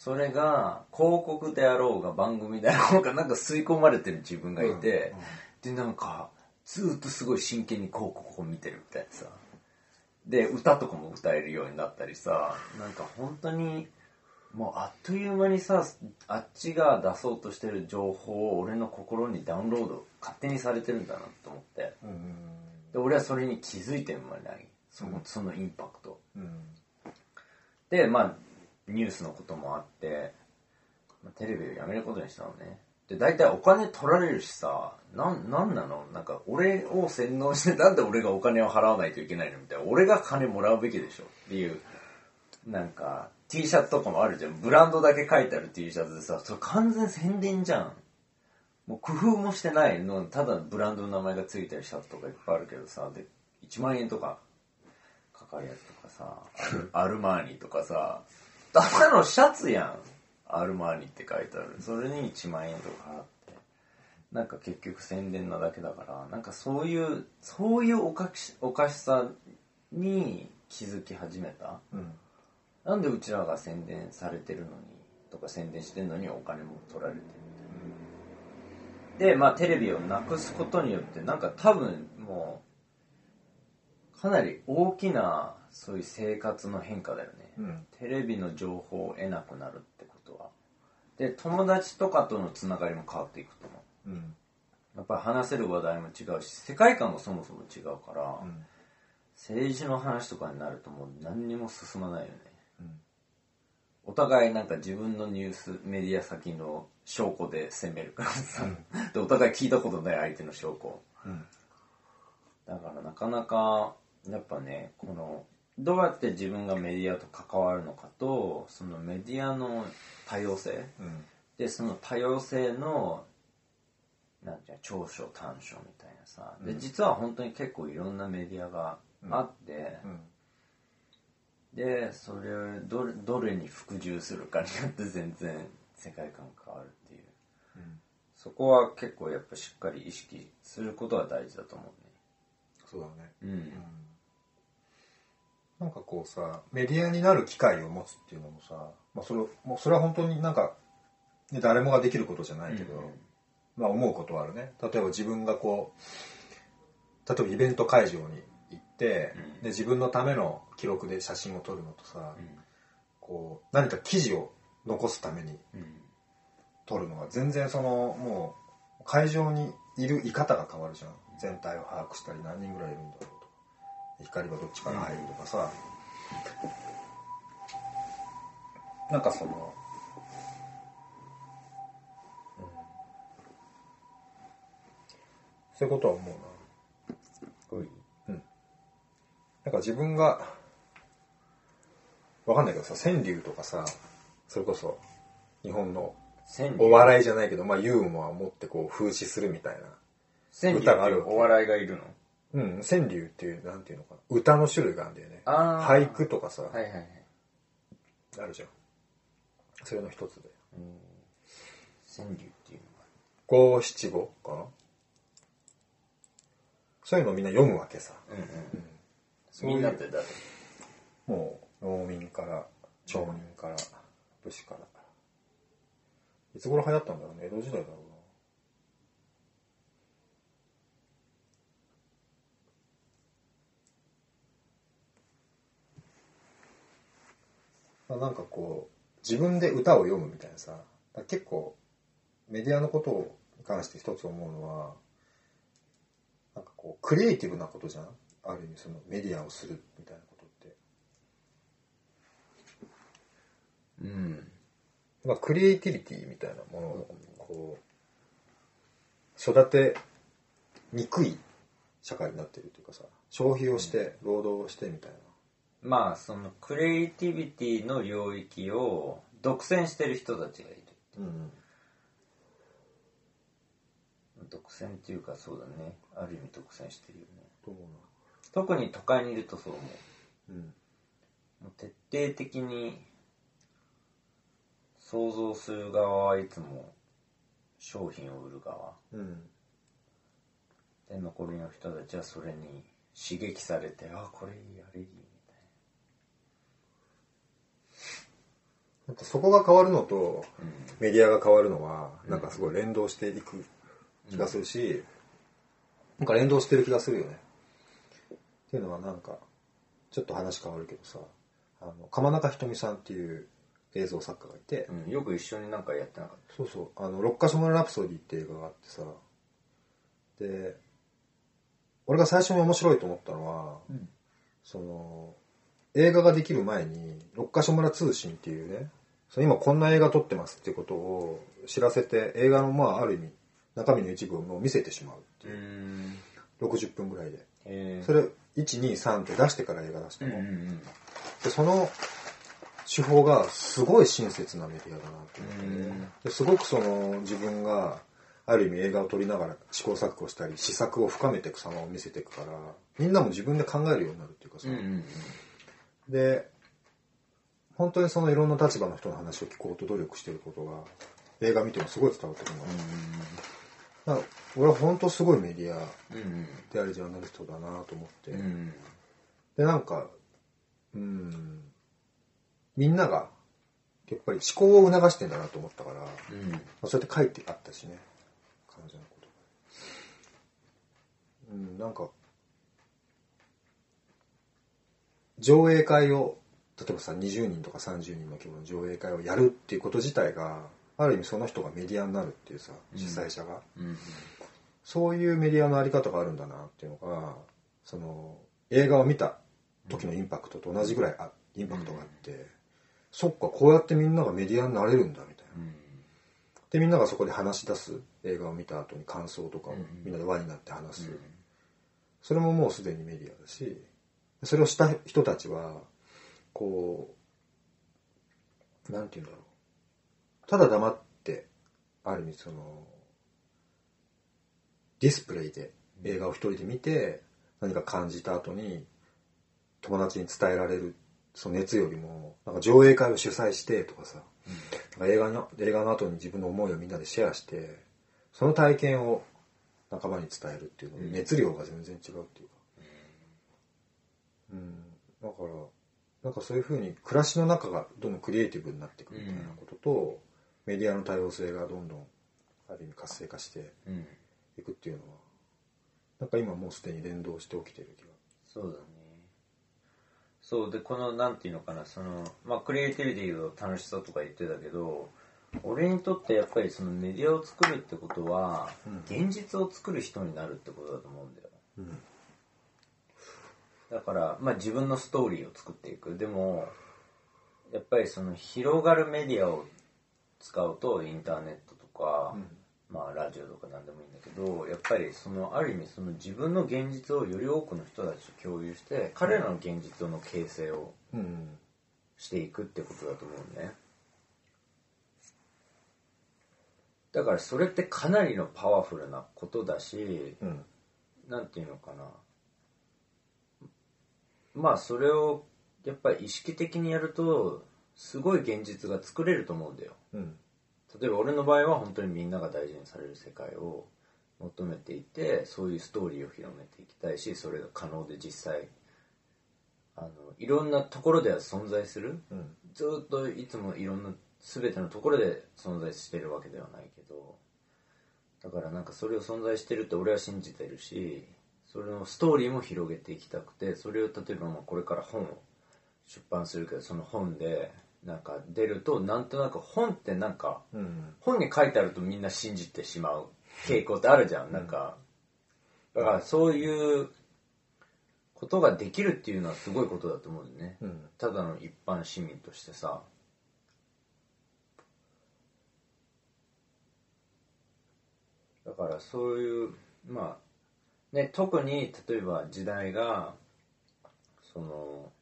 それが広告であろうが番組であろうがなんか吸い込まれてる自分がいて、でなんかずっとすごい真剣に広告を見てるみたいなさ。で歌とかも歌えるようになったりさなんか本当にもうあっという間にさあっちが出そうとしてる情報を俺の心にダウンロード勝手にされてるんだなと思って。で俺はそれに気づいてもないそのそのインパクト。うん。でまあニュースのこともあって、まあ、テレビをやめることにしたのね。で大体お金取られるしさなんなんなの？なんか俺を洗脳してなんで俺がお金を払わないといけないのみたいな。俺が金もらうべきでしょ。っていうなんか T シャツとかもあるじゃん。ブランドだけ書いてある T シャツでさそれ完全宣伝じゃん。もう工夫もしてない。のただブランドの名前がついてるシャツとかいっぱいあるけどさで1万円とかかかるやつとかさ アルマーニとかさただのシャツやんアルマーニって書いてある。それに1万円とか払って。なんか結局宣伝なだけだからなんかそういうそういうおかしおかしさに気づき始めた。うん。なんでうちらが宣伝されてるのにとか宣伝してんのにお金も取られてるでまあテレビをなくすことによってなんか多分もうかなり大きなそういう生活の変化だよね、うん。テレビの情報を得なくなるってことは。で友達とかとのつながりも変わっていくと思う。うん。やっぱり話せる話題も違うし世界観もそもそも違うから、うん。政治の話とかになるともう何にも進まないよね。うん。お互いなんか自分のニュースメディア先の証拠で攻めるからさ、でお互い聞いたことない相手の証拠。うん。だからなかなかやっぱねこのどうやって自分がメディアと関わるのかとそのメディアの多様性。うん。でその多様性のなんていうの長所短所みたいなさ。でうん。実は本当に結構いろんなメディアがあって、うん。でそれをどれどれに服従するかによって全然世界観変わるっていう。うん。そこは結構やっぱしっかり意識することは大事だと思そうだね。うねうんなんかこうさメディアになる機会を持つっていうのもさ、まあ、それもうそれは本当になんか、ね、誰もができることじゃないけど、うん。まあ思うことはあるね。例えば自分がこう例えばイベント会場に行って、うん。で自分のための記録で写真を撮るのとさ、うん。こう何か記事を残すためにうん。撮るのが全然そのもう会場にいる居方が変わるじゃん。全体を把握したり何人ぐらいいるんだろう光はどっちから入るとかさ、なんかその、うん、そういうことは思うな。おいなんか自分がわかんないけどさ川柳とかさそれこそ日本のお笑いじゃないけど、まあ、ユーモアを持ってこう風刺するみたいな。川柳歌があるお笑いがいるの？うん、川柳っていう、なんていうのかな。歌の種類があるんだよね。俳句とかさ、はいはいはいあるじゃん。それの一つで。うん川柳っていうのが五七五かな？そういうのをみんな読むわけさ。うんうんそういうみんなって誰？もう、農民から、町人から、武士から。いつ頃流行ったんだろうね。江戸時代だろうな。んかこう、自分で歌を読むみたいなさ、結構、メディアのことに関して一つ思うのは、なんかこう、クリエイティブなことじゃん？ある意味そのメディアをするみたいなことって。うんまあ、クリエイティビティみたいなものをこう育てにくい社会になってるというかさ消費をして労働をしてみたいなまあそのクリエイティビティの領域を独占してる人たちがいるう。ん独占っていうかそうだね。ある意味独占してるよね。特に都会にいるとそう思う。うんもう徹底的に想像する側はいつも商品を売る側。うん。で残りの人たちはそれに刺激されてあこれいいあれいいみたいなんかそこが変わるのとメディアが変わるのはなんかすごい連動していく気がするし、なんか連動してる気がするよね。っていうのはなんかちょっと話変わるけどさあの鎌中ひとみさんっていう映像作家がいて、うん、よく一緒になんかやってなかっそうそう。あの「六ヶ所村ラプソディ」って映画があってさで俺が最初に面白いと思ったのは、うん。その映画ができる前に「六ヶ所村通信」っていうね今こんな映画撮ってますっていうことを知らせて映画のまあある意味中身の一部をもう見せてしまうっていう、ん。60分ぐらいで。へえそれ123って出してから映画出したの、うんうんうん。でその手法がすごい親切なメディアだなってねうん。ですごくその自分がある意味映画を撮りながら試行錯誤したり試作を深めていく様を見せていくからみんなも自分で考えるようになるっていうかさ、うんうんうん。で本当にそのいろんな立場の人の話を聞こうと努力してることが映画見てもすごい伝わってくるの、だから俺は本当すごいメディアうんうん。でありジャーナリストだなと思って、うんうん。でなんかうん。みんながやっぱり思考を促してんだなと思ったから、まうん。あ、そうやって書いてあったしね。彼女のこと。うんなんか上映会を例えばさ20人とか30人の規模の上映会をやるっていうこと自体がある意味その人がメディアになるっていうさ主催者が、うん。そういうメディアのあり方があるんだなっていうのがその映画を見た時のインパクトと同じぐらいあインパクトがあって、そっかこうやってみんながメディアになれるんだみたいな。うん。でみんながそこで話し出す映画を見た後に感想とかをうん。みんなで輪になって話す、うん。それももうすでにメディアだしそれをした人たちはこうなんて言うんだろう。ただ黙ってある意味そのディスプレイで映画を一人で見て何か感じた後に友達に伝えられるその熱よりもなんか上映会を主催してとかさ、なんか映画の映画の後に自分の思いをみんなでシェアしてその体験を仲間に伝えるっていうのうん。熱量が全然違うっていうか、うん、だからなんかそういうふうに暮らしの中がどんどんクリエイティブになっていくみたいなことと、メディアの多様性がどんどんある意味活性化してうん。いくっていうのはなんか今もうすでに連動して起きてる気が。そうだね。そうでこのなんていうのかなそのまあクリエイティビティの楽しさとか言ってたけど俺にとってやっぱりそのメディアを作るってことは、現実を作る人になるってことだと思うんだよ。うんだから、まあ、自分のストーリーを作っていく。でもやっぱりその広がるメディアを使うとインターネットとか、まあ、ラジオとか何でもいいんだけどやっぱりそのある意味その自分の現実をより多くの人たちと共有して彼らの現実の形成をうん。していくってことだと思うね。だからそれってかなりのパワフルなことだし、うん。なんていうのかなまあそれをやっぱり意識的にやるとすごい現実が作れると思うんだよ。うん。例えば俺の場合は本当にみんなが大事にされる世界を求めていてそういうストーリーを広めていきたいしそれが可能で実際あのいろんなところでは存在する。うん。ずっといつもいろんな全てのところで存在してるわけではないけどだからなんかそれを存在してるって俺は信じてるしそれのストーリーも広げていきたくてそれを例えばまあこれから本を出版するけどその本でなんか出るとなんとなく本ってなんかうん。本に書いてあるとみんな信じてしまう傾向ってあるじゃん。なんかだからそういうことができるっていうのはすごいことだと思うんだよね。うん。ただの一般市民としてさ。だからそういうまあね特に例えば時代がその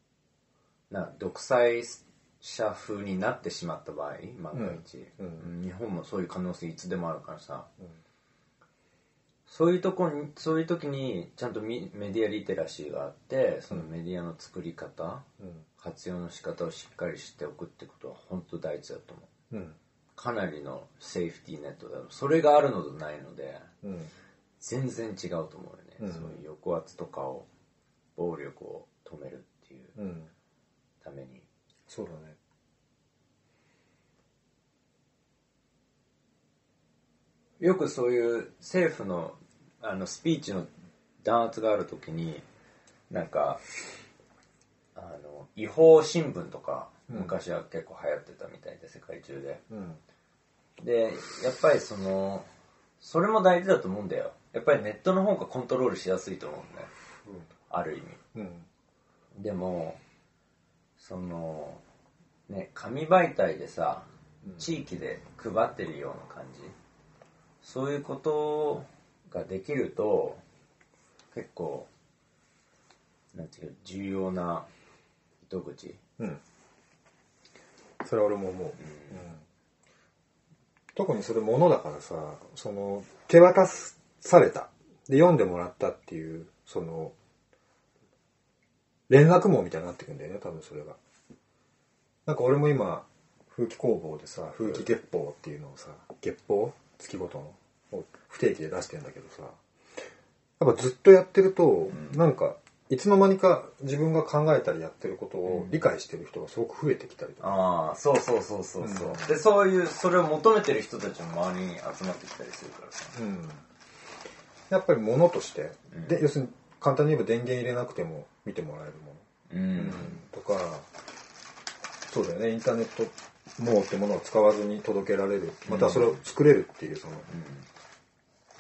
な独裁者風になってしまった場合万が一、うんうん。日本もそういう可能性いつでもあるからさ、うん。そういうとこにそういう時にちゃんとミメディアリテラシーがあってそのメディアの作り方、うん。活用の仕方をしっかり知っておくってことは本当大事だと思う。うん。かなりのセーフティーネットだそれがあるのとないので。うん全然違うと思うよね、うん。そういう抑圧とかを暴力を止めるっていううん。ために。そうだね。よくそういう政府のあのスピーチの弾圧がある時になんかあの違法新聞とかうん。昔は結構流行ってたみたいで世界中で。うん。でやっぱりそのそれも大事だと思うんだよやっぱりネットの方がコントロールしやすいと思うんだよ。ある意味。うん。でもそのね紙媒体でさ地域で配ってるような感じ。そういうことができると結構なんていう重要な糸口。うん。それは俺も思う、うん。特にそれものだからさその手渡された。で読んでもらったっていうその連絡網みたいになってくんだよね多分それが。なんか俺も今風紀工房でさ風紀月報っていうのをさ月報？月ごとの？を不定期で出してんだけどさ。やっぱずっとやってると、なんかいつの間にか自分が考えたりやってることを理解してる人がすごく増えてきたりとか、ああそうそうそうそうそう、うん。でそういうそれを求めてる人たちも周りに集まってきたりするからさ。うんやっぱり物として、うん。で要するに簡単に言えば電源入れなくても見てもらえるもの、うん、とかそうだよね。インターネット網ってものを使わずに届けられる。またそれを作れるっていうその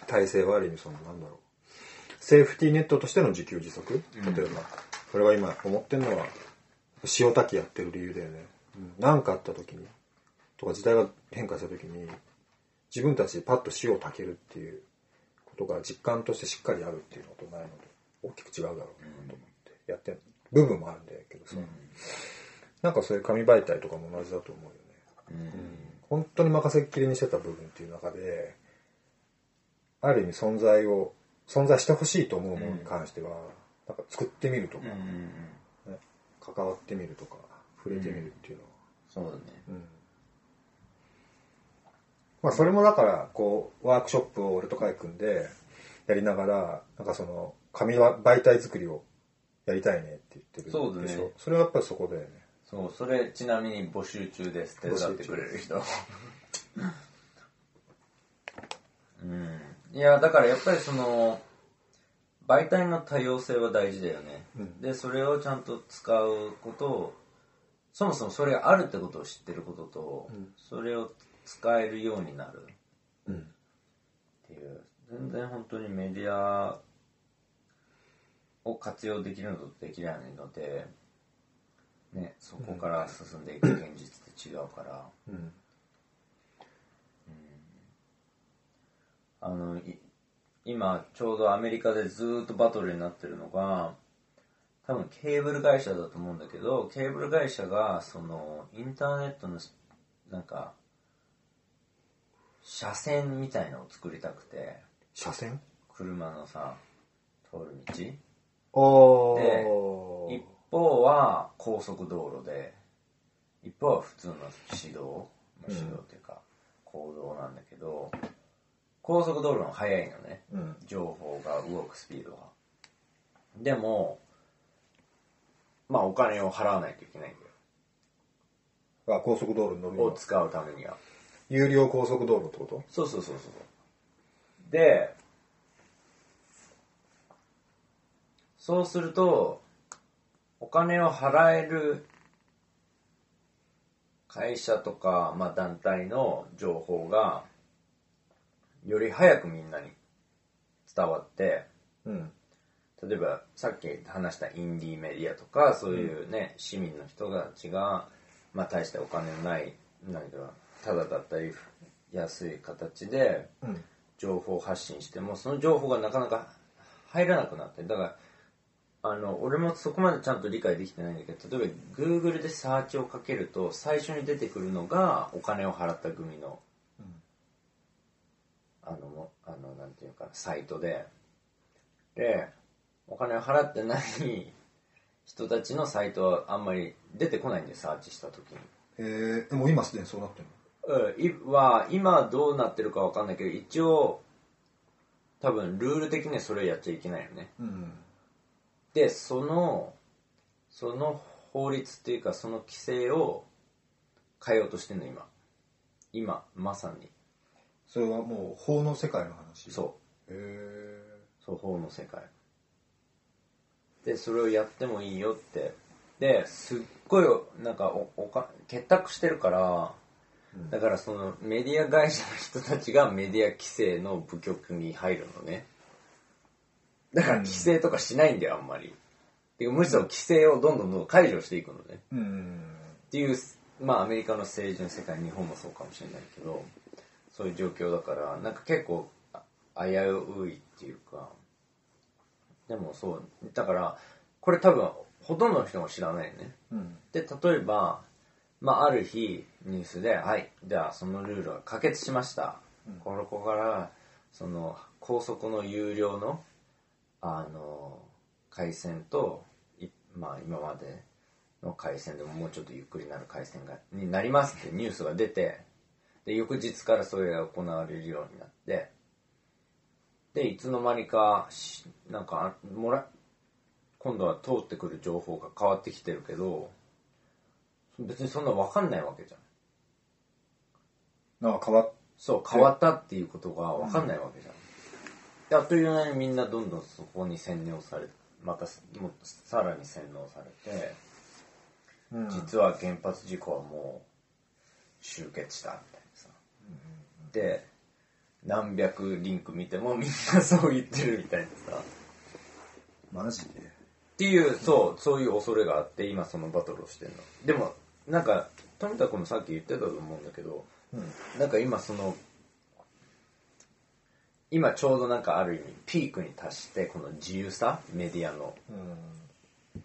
体制はある意味そのなんだろう。セーフティーネットとしての自給自足。うん。例えば、これは今思ってるのは塩炊きやってる理由だよね。何、かあった時にとか時代が変化した時に自分たちでパッと塩を炊けるっていうことが実感としてしっかりあるっていうのとないので大きく違うだろうなと思ってやってる部分もあるんだけどさ、なんかそういう紙媒体とかも同じだと思うよね。うん。本当に任せっきりにしてた部分っていう中である意味存在を存在してほしいと思うものに関しては、なんか作ってみるとか、うんうんうん。ね関わってみるとか触れてみるっていうのは、そうだね。うんまあそれもだからこうワークショップを俺とカイ君でやりながらなんかその紙媒体作りをやりたいねって言ってるでしょそうだねそれはやっぱりそこだよねそう、それちなみに募集中です。手伝ってくれる人。うん。いや、だからやっぱりその、媒体の多様性は大事だよね。うんで、それをちゃんと使うことを、そもそもそれがあるってことを知ってることと、うんそれを使えるようになる。うん。っていう、全然本当にメディアを活用できるのとできないので、ね、そこから進んでいく現実って違うから、うん。あの、い今ちょうどアメリカでずーっとバトルになってるのが、多分ケーブル会社だと思うんだけど、ケーブル会社がそのインターネットのなんか、車線みたいのを作りたくて、車線？車のさ、通るああ道。一方は高速道路で、一方は普通の市道、まあ市道っていうか、公道なんだけど、高速道路の速いのね。うん情報が動くスピードが。でも、まあお金を払わないといけないんだよ。あ高速道路に乗るを使うためには。有料高速道路ってこと？そうそうそうそう。で、そうすると、お金を払える会社とか、まあ団体の情報が、より早くみんなに伝わって、うん。例えばさっき話したインディーメディアとかそういうね、市民の人たちが、まあ、大してお金のない何かただだったり安い形で情報発信してもその情報がなかなか入らなくなってだからあの俺もそこまでちゃんと理解できてないんだけど例えば Google でサーチをかけると最初に出てくるのがお金を払った組のあのあのなんていうかサイトででお金を払ってない人たちのサイトはあんまり出てこないんでサーチした時に。えー、でも今すでにそうなってるのうん、いは今どうなってるかわかんないけど一応多分ルール的にはそれをやっちゃいけないよね。のうん。でそのその法律っていうかその規制を変えようとしてんの今。今まさに。それはもう法の世界の話？そう。へえそう法の世界。でそれをやってもいいよって。ですっごいなんかおおか結託してるからだからそのメディア会社の人たちがメディア規制の部局に入るのね。だから規制とかしないんだよあんまり。てかむしろ規制をどんどんどんどん解除していくのね。うん。っていうまあアメリカの政治の世界日本もそうかもしれないけどそういう状況だからなんか結構あ危ういっていうか。でもそうだからこれ多分ほとんどの人が知らないよね。うん。で例えば、まあ、ある日ニュースで「はいではそのルールは可決しました」これここからその高速の有料のあの回線と、いまあ、今までの回線でももうちょっとゆっくりなる回線がになりますってニュースが出てで翌日からそれが行われるようになってでいつの間にかしなんかあもら今度は通ってくる情報が変わってきてるけど別にそんな分かんないわけじゃん。なんか変わっそう変わったっていうことが分かんないわけじゃん、であっという間にみんなどんどんそこに洗脳されまたもうさらに洗脳されてうん。実は原発事故はもう終結したみたいなさ、で何百リンク見てもみんなそう言ってるみたいなさ。マジで？っていうそうそういう恐れがあって今そのバトルをしてるの。でもなんか富田君もさっき言ってたと思うんだけどうん。なんか今その今ちょうどなんかある意味ピークに達してこの自由さメディアの。うん。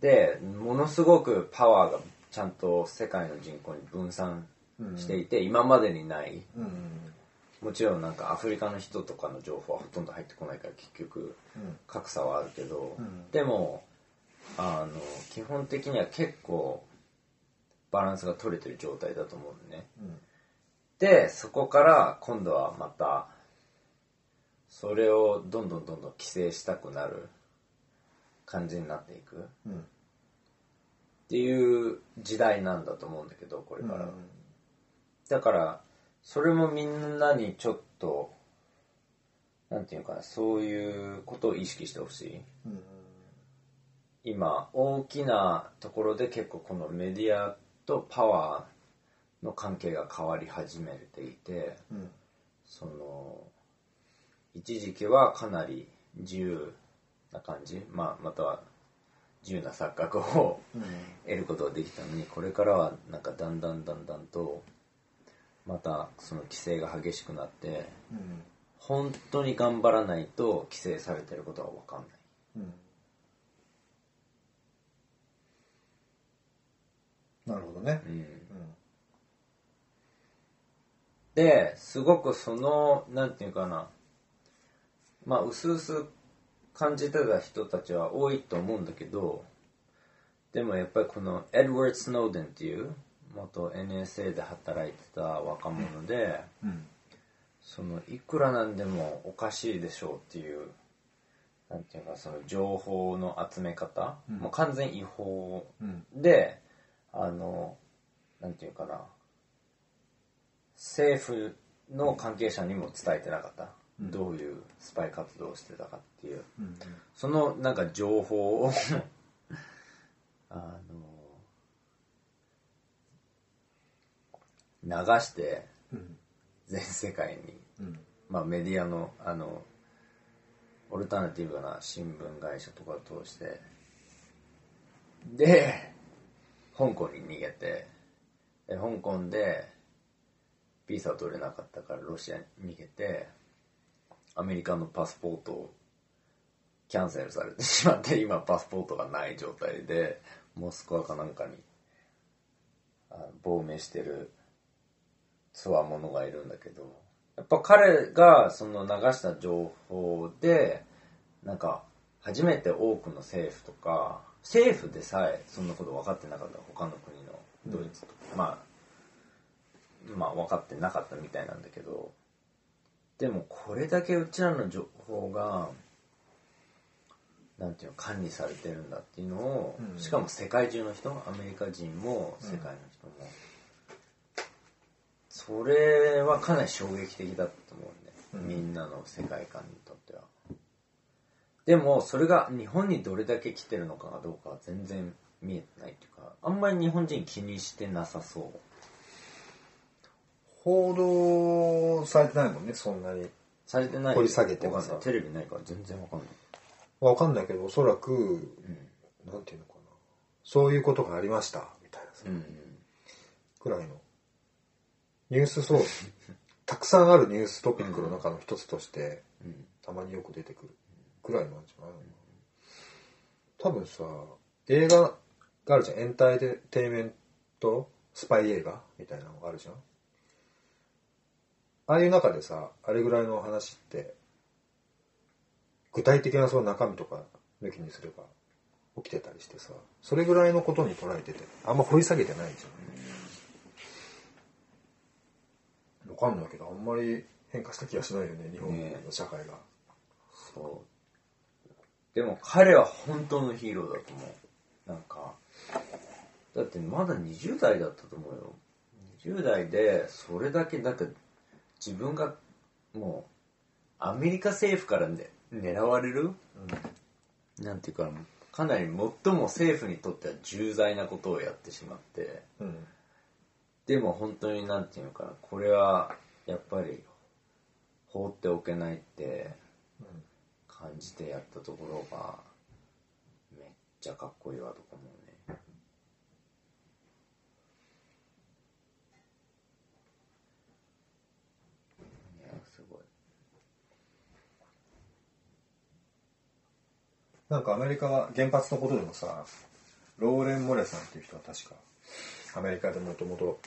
でものすごくパワーがちゃんと世界の人口に分散していて、今までにない。うん。もちろんなんかアフリカの人とかの情報はほとんど入ってこないから結局うん。格差はあるけど、うん。でもあの基本的には結構バランスが取れてる状態だと思うのね。うん。でそこから今度はまたそれをどんどんどんどん規制したくなる感じになっていく。っうん。ていう時代なんだと思うんだけどこれから、だからそれもみんなにちょっとなんていうかなそういうことを意識してほしい。うん。今大きなところで結構このメディアとパワーの関係が変わり始めていてうん。その一時期はかなり自由な感じ、まあ、または自由な錯覚をうん。得ることができたのにこれからはなんかだんだんだんだんとまたその規制が激しくなってうん。本当に頑張らないと規制されてることが分かんないうんなるほどね。うん。うん。ですごくそのなんていうかな。まあ薄々感じてた人たちは多いと思うんだけどでもやっぱりこのエドワード・スノーデンっていう元 NSA で働いてた若者で、うん。そのいくらなんでもおかしいでしょうっていうなんていうかその情報の集め方、うん。もう完全違法うん。であのなんていうかな。政府の関係者にも伝えてなかった、うん。どういうスパイ活動をしてたかっていう。うんそのなんか情報を あの流してうん。全世界にうん。まあ、メディアのあのオルタナティブな新聞会社とかを通して。で香港に逃げてで香港でビザ取れなかったからロシアに逃げてアメリカのパスポートをキャンセルされてしまって今パスポートがない状態でモスクワかなんかにあ亡命してるつわものがいるんだけどやっぱ彼がその流した情報でなんか初めて多くの政府とか政府でさえそんなこと分かってなかった他の国のドイツとか、まあまあ分かってなかったみたいなんだけどでもこれだけうちらの情報がなんていうの管理されてるんだっていうのを、うん。しかも世界中の人アメリカ人も世界の人も、それはかなり衝撃的だったと思うんで、うん。みんなの世界観にでもそれが日本にどれだけ来てるのかがどうかは全然見えてないっていうかあんまり日本人気にしてなさそう。報道されてないもんねそんなに。されてない。掘り下げてかんない。テレビないから全然わかんない。わかんないけどおそらく、なんていうのかな。そういうことがありました。みたいなさ、うんうん。くらいの。ニュースソース。たくさんあるニューストピックの中の一つとして、うん。たまによく出てくるくらいなんじゃないの多分さ映画があるじゃん。エンターテインメントスパイ映画みたいなのがあるじゃん。ああいう中でさあれぐらいの話って具体的なその中身とか抜きにすれば起きてたりしてさそれぐらいのことに捉えててあんま掘り下げてないじゃん。わかんないけどあんまり変化した気がしないよね日本の社会が、そう。でも彼は本当のヒーローだと思う。なんかだってまだ20代だったと思うよ。20代でそれだけだって自分がもうアメリカ政府から、ね、狙われるなんていうかかなり最も政府にとっては重大なことをやってしまって。うんうん。でも本当になんていうのかなこれはやっぱり放っておけないって感じてやったところがめっちゃかっこいいわとか思うね。いやすごい。なんかアメリカは原発のことでもさローレン・モレさんっていう人は確かアメリカでもともと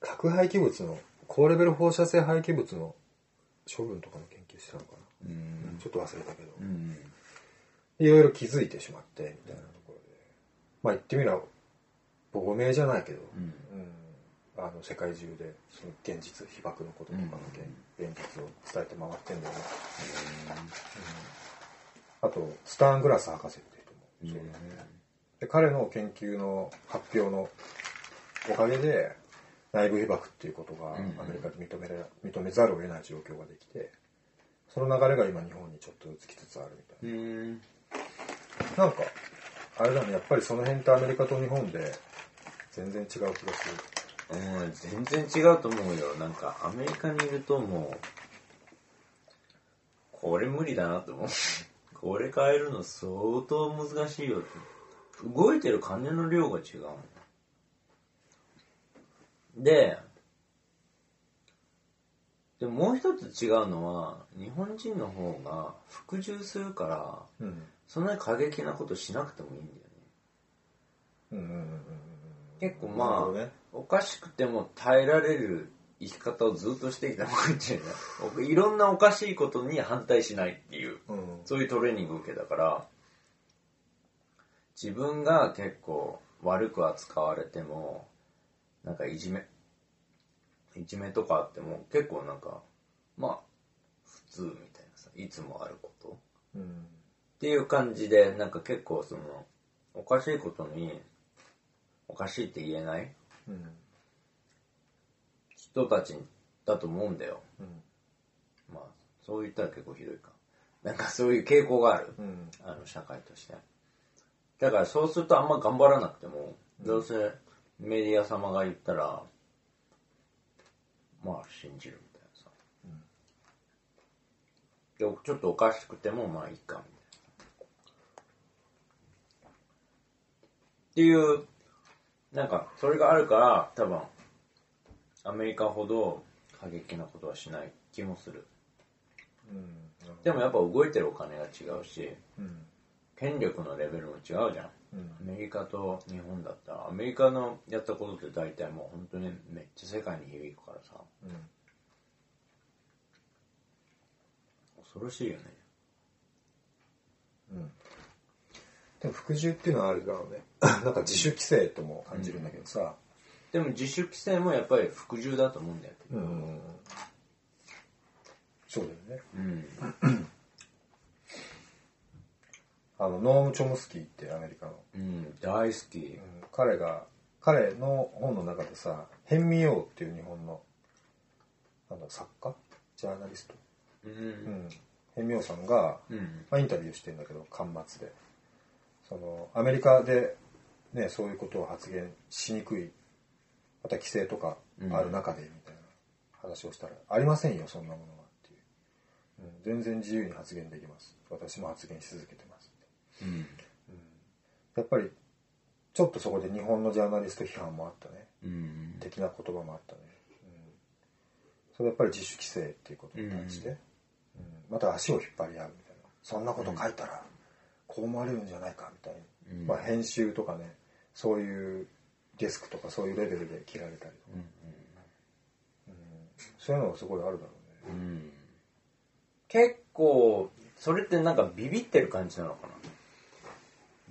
核廃棄物の高レベル放射性廃棄物の処分とかの研究してたのかな、うん。ちょっと忘れたけど、うん。いろいろ気づいてしまってみたいなところで。まあ言ってみれば亡命じゃないけど、うん。うん。あの世界中でその現実被爆のこととかの現,、現実を伝えて回ってんだよね、あとスターングラス博士っていう人もそうだね、で彼の研究の発表のおかげで内部被爆っていうことがアメリカで認めら認めざるを得ない状況ができてその流れが今日本にちょっとずつきつつあるみたいな。うんなんかあれだね。やっぱりその辺ってアメリカと日本で全然違う気がする。うん全然違うと思うよ。なんかアメリカにいるともうこれ無理だなと思う。これ変えるの相当難しいよって。動いてる金の量が違うのででももう一つ違うのは日本人の方が服従するからうんそんなに過激なことしなくてもいいんだよね。うん。うん。うん。うん。結構まあ、ね。おかしくても耐えられる生き方をずっとしてきたわけじゃない。僕いろんなおかしいことに反対しないっていううん。そういうトレーニングを受けたから自分が結構悪く扱われてもなんかいじめいじめとかあっても結構なんかまあ普通みたいなさいつもあること。っうんていう感じでなんか結構そのおかしいことにおかしいって言えないうん人たちだと思うんだよ。うんまあそう言ったら結構ひどいか。なんかそういう傾向がある。うんあの社会として。だからそうするとあんま頑張らなくても、どうせメディア様が言ったらまあ信じるみたいなさ、でちょっとおかしくてもまあいいかみたいな。っていうなんかそれがあるから多分アメリカほど過激なことはしない気もする。うん。でもやっぱ動いてるお金が違うしうん。権力のレベルも違うじゃんうんアメリカと日本だった。らアメリカのやったことって大体もう本当にめっちゃ世界に響くからさ。うん恐ろしいよね。うん。でも服従っていうのはあるだろうね。なんか自主規制とも感じるんだけどさ。でも自主規制もやっぱり服従だと思うんだよ。うんうんうん。そうだよね。うん、あのノーム・チョムスキーってアメリカの、うん、大好き。うん彼が彼の本の中でさヘンミヨーっていう日本のなんだ作家？ジャーナリスト、ううん。ん、ヘンミヨーさんが、うん。まあ、インタビューしてんだけど巻末で。そのアメリカで、ね、そういうことを発言しにくいまた規制とかある中でみたいな話をしたら、ありませんよそんなものはっていう、うん、全然自由に発言できます。私も発言し続けてますうん。やっぱりちょっとそこで日本のジャーナリスト批判もあったね。うん。的な言葉もあったね、うん、それやっぱり自主規制っていうことに対して、うん。また足を引っ張り合うみたいな。そんなこと書いたらこう思われるんじゃないかみたいに、うん。まあ、編集とかねそういうデスクとかそういうレベルで切られたりとか、うん。そういうのがすごいあるだろうね、うん。結構それってなんかビビってる感じなのかな？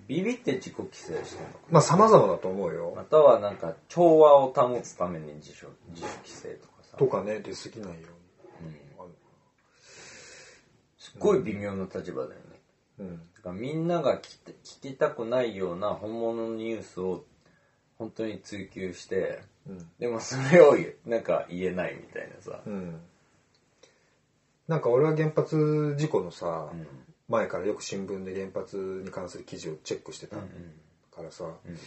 ビビって自己規制してるのかまあ様々だと思うよ、またはなんか調和を保つために自主自主規制とかさ。とかね出過ぎないよ。うん。うにあるすっごい微妙な立場だよね、うん。だからみんなが聞き聞きたくないような本物のニュースを本当に追求してうん。でもそれをなんか言えないみたいなさ、うん。なんか俺は原発事故のさ、うん前からよく新聞で原発に関する記事をチェックしてたからさ、うん。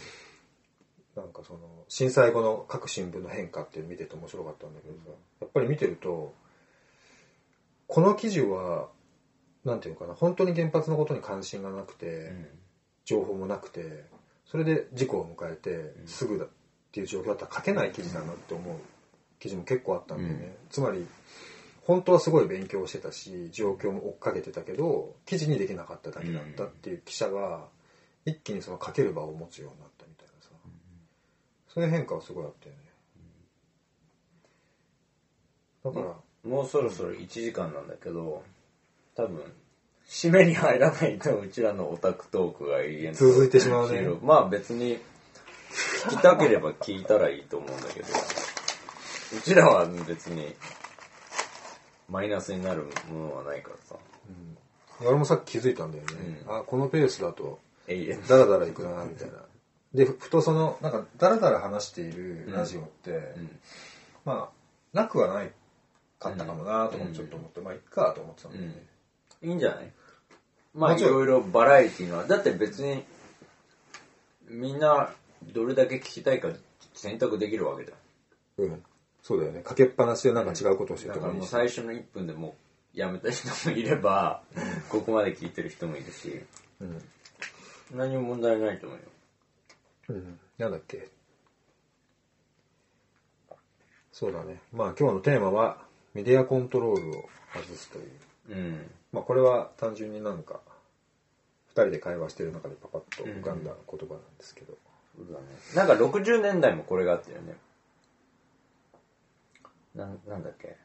なんかその震災後の各新聞の変化っていうの見てて面白かったんだけどさやっぱり見てるとこの記事はなんていうのかな本当に原発のことに関心がなくて、うん。情報もなくてそれで事故を迎えてん。すぐだっていう状況だったら書けない記事だなって思う記事も結構あったんだよね、うん。つまり本当はすごい勉強してたし状況も追っかけてたけど記事にできなかっただけだったっていう記者が一気にその書ける場を持つようになったみたいなさ、そういう変化はすごいあったよね。だから、もうそろそろ1時間なんだけど多分締めに入らないとうちらのオタクトークが永遠と続いてしまうね。まあ別に聞きたければ聞いたらいいと思うんだけどうちらは別にマイナスになるものはないからさ。俺もさっき気づいたんだよね、あこのペースだと。ダラダラいくなみたいな。でふとそのなんかダラダラ話しているラジオって、うん。まあなくはないかったかもなともちょっと思って、まあいっかと思ってたんだよね、いいんじゃない？まあいろいろバラエティーのは、だって別に、みんなどれだけ聞きたいか選択できるわけじゃん。うんそうだよね。かけっぱなしでなんか違うことをしてるだからもう最初の1分でもうやめた人もいれば、ここまで聞いてる人もいるし、うん、何も問題ないと思うよ。うん、なんだっけ。そうだね。まあ今日のテーマはメディアコントロールを外すという。うん。まあこれは単純になんか2人で会話してる中でパパッと浮かんだ言葉なんですけど、そうだね。なんか60年代もこれがあったよね。なん、なんだっけ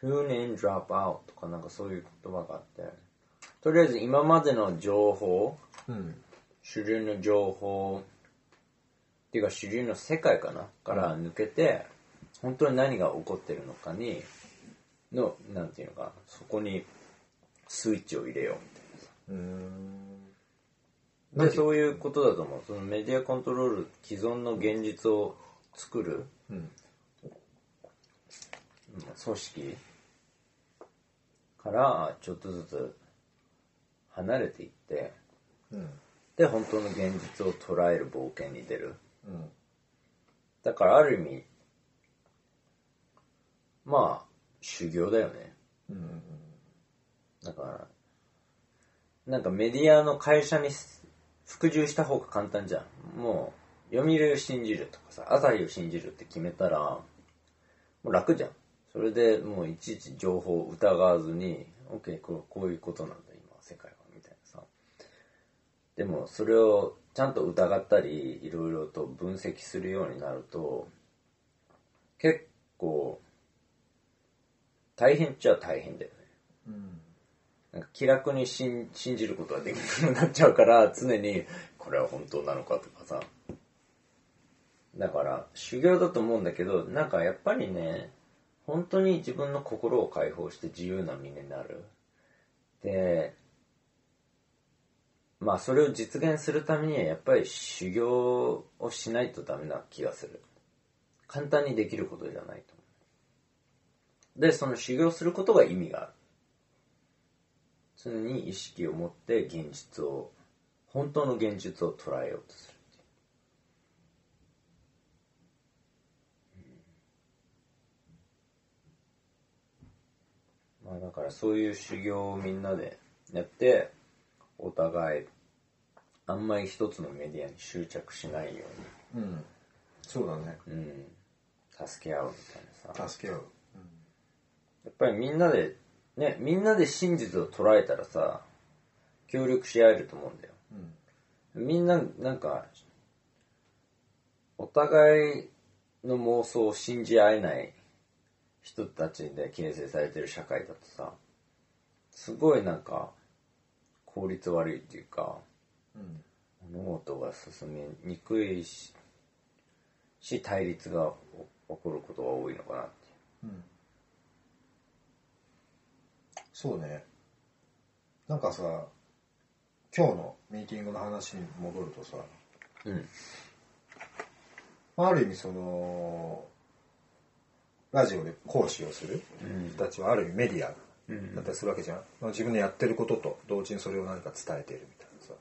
？tune in, drop out とかなんかそういう言葉があって、とりあえず今までの情報、うん。主流の情報、っていうか主流の世界かな？から抜けて、本当に何が起こってるのかに、の、なんていうのかな、そこにスイッチを入れようみたいなさ。でそういうことだと思う。そのメディアコントロール既存の現実を作るうん。うん組織からちょっとずつ離れていってうん。で本当の現実を捉える冒険に出る。うん。だからある意味まあ修行だよね。うん。だからなんかメディアの会社に服従した方が簡単じゃん。もう読売を信じるとかさ朝日を信じるって決めたらもう楽じゃん。それでもういちいち情報を疑わずに OK こうこういうことなんだ今世界はみたいなさ。でもそれをちゃんと疑ったりいろいろと分析するようになると結構大変っちゃ大変だよね。うん。なんか気楽に信じることができなくなっちゃうから常にこれは本当なのかとかさ。だから修行だと思うんだけどなんかやっぱりね本当に自分の心を解放して自由な身になる。でまあそれを実現するためにはやっぱり修行をしないとダメな気がする。簡単にできることじゃないと思う。でその修行することが意味がある。常に意識を持って現実を本当の現実を捉えようとするっていう。うんまあだからそういう修行をみんなでやってお互いあんまり一つのメディアに執着しないようん。そうだね。うに、うん、助け合うみたいなさ。助け合う。やっぱりみんなで、ね、みんなで真実を捉えたらさ、協力し合えると思うんだよ。うんみんな、なんか、お互いの妄想を信じ合えない人たちで形成されてる社会だとさ、すごいなんか、効率悪いっていうか、うん物事が進みにくいし、し対立が起こることが多いのかなって。うんそうね。なんかさ今日のミーティングの話に戻るとさうん。ある意味そのラジオで講師をする人たちはある意味メディアうん。だったりするわけじゃん、まあ自分のやってることと同時にそれを何か伝えているみたいなさ。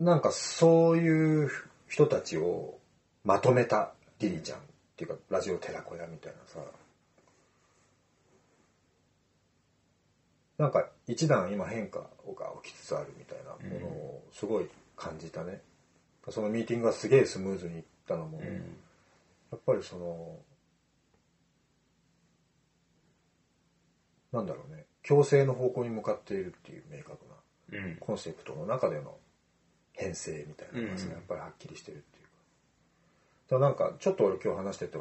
なんかそういう人たちをまとめたリリちゃんっていうかラジオ寺子屋みたいなさなんか一段今変化が起きつつあるみたいなものをすごい感じたね、そのミーティングがすげえスムーズにいったのも、うん。やっぱりそのなんだろうね。共生の方向に向かっているっていう明確なうん。コンセプトの中での編成みたいなのがやっぱりはっきりしてるっていうか。だからなんかちょっと俺今日話してて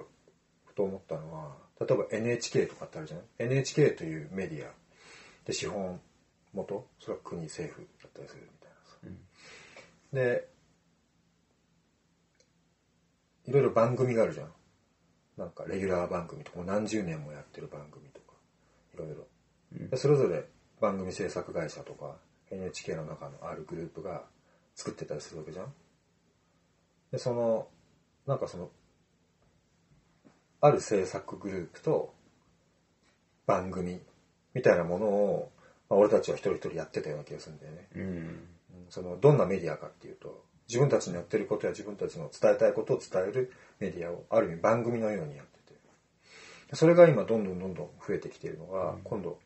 ふと思ったのは例えば NHK とかってあるじゃない？NHK というメディアで資本元それは国政府だったりするみたいなさ、でいろいろ番組があるじゃん。なんかレギュラー番組とか何十年もやってる番組とかいろいろ。でそれぞれ番組制作会社とか NHK の中のあるグループが作ってたりするわけじゃん。でそのなんかそのある制作グループと番組みたいなものを、まあ、俺たちは一人一人やってたような気がするんだよね、うん。そのどんなメディアかっていうと自分たちのやってることや自分たちの伝えたいことを伝えるメディアをある意味番組のようにやってて。それが今どんどんどんどん増えてきているのが、今度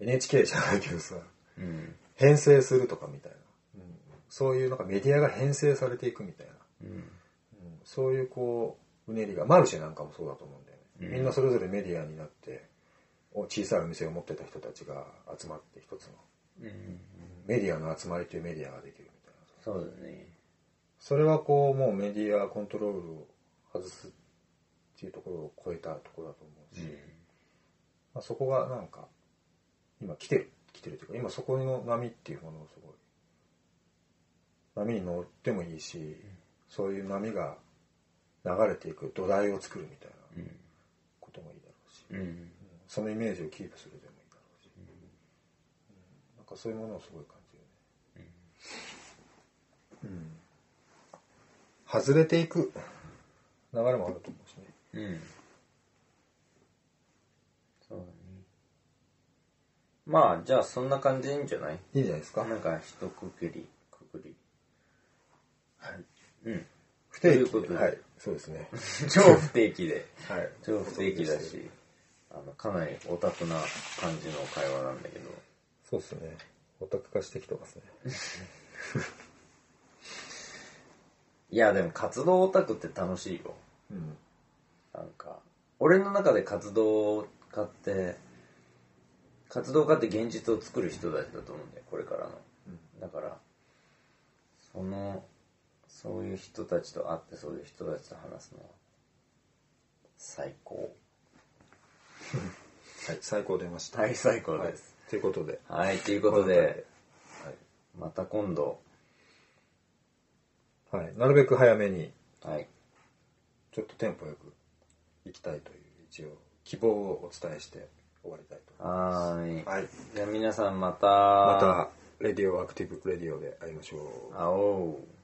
NHK じゃないけどさうん。編成するとかみたいな、うん。そういうなんかメディアが編成されていくみたいな、うん。うん。そういうこううねりがマルシェなんかもそうだと思うんだよね、うん。みんなそれぞれメディアになってお小さいお店を持ってた人たちが集まって一つのうん。メディアの集まりというメディアができるみたいなそうだね。それはこうもうメディアコントロールを外すっていうところを超えたところだと思うし、まあ、そこがなんか今来てる来てるというか今そこの波っていうものをすごい波に乗ってもいいし、そういう波が流れていく土台を作るみたいなうん。こともいいだろうし、うん。うん。そのイメージをキープするでもいいだろうし、うんなんかそういうものをすごい感じるね。うん外れていく流れもあると思うしね。うん。そうだね。まあ、じゃあそんな感じでいいんじゃない？いいんじゃないですか？なんか一区切り、くくり。はい。うん。不定期ということではい、そうですね。超不定期で。はい。超不定期だし、あの、かなりオタクな感じの会話なんだけど。そうですね。オタク化してきてますね。いや、でも活動オタクって楽しいよ。うん。なんか、俺の中で活動家って、活動家って現実を作る人たちだと思うんだよ、これからの。だから、その、そういう人たちと会って、そういう人たちと話すのは、最高。はい、最高出ました。はい、最高はいです。。ということで。はい、ということで、また今度、はい。なるべく早めに、はい、ちょっとテンポよく行きたいという、一応、希望をお伝えして終わりたいと思いはーい。ます。はい。じゃあ皆さんまた、また、レディオアクティブレディオで会いましょう。会おう。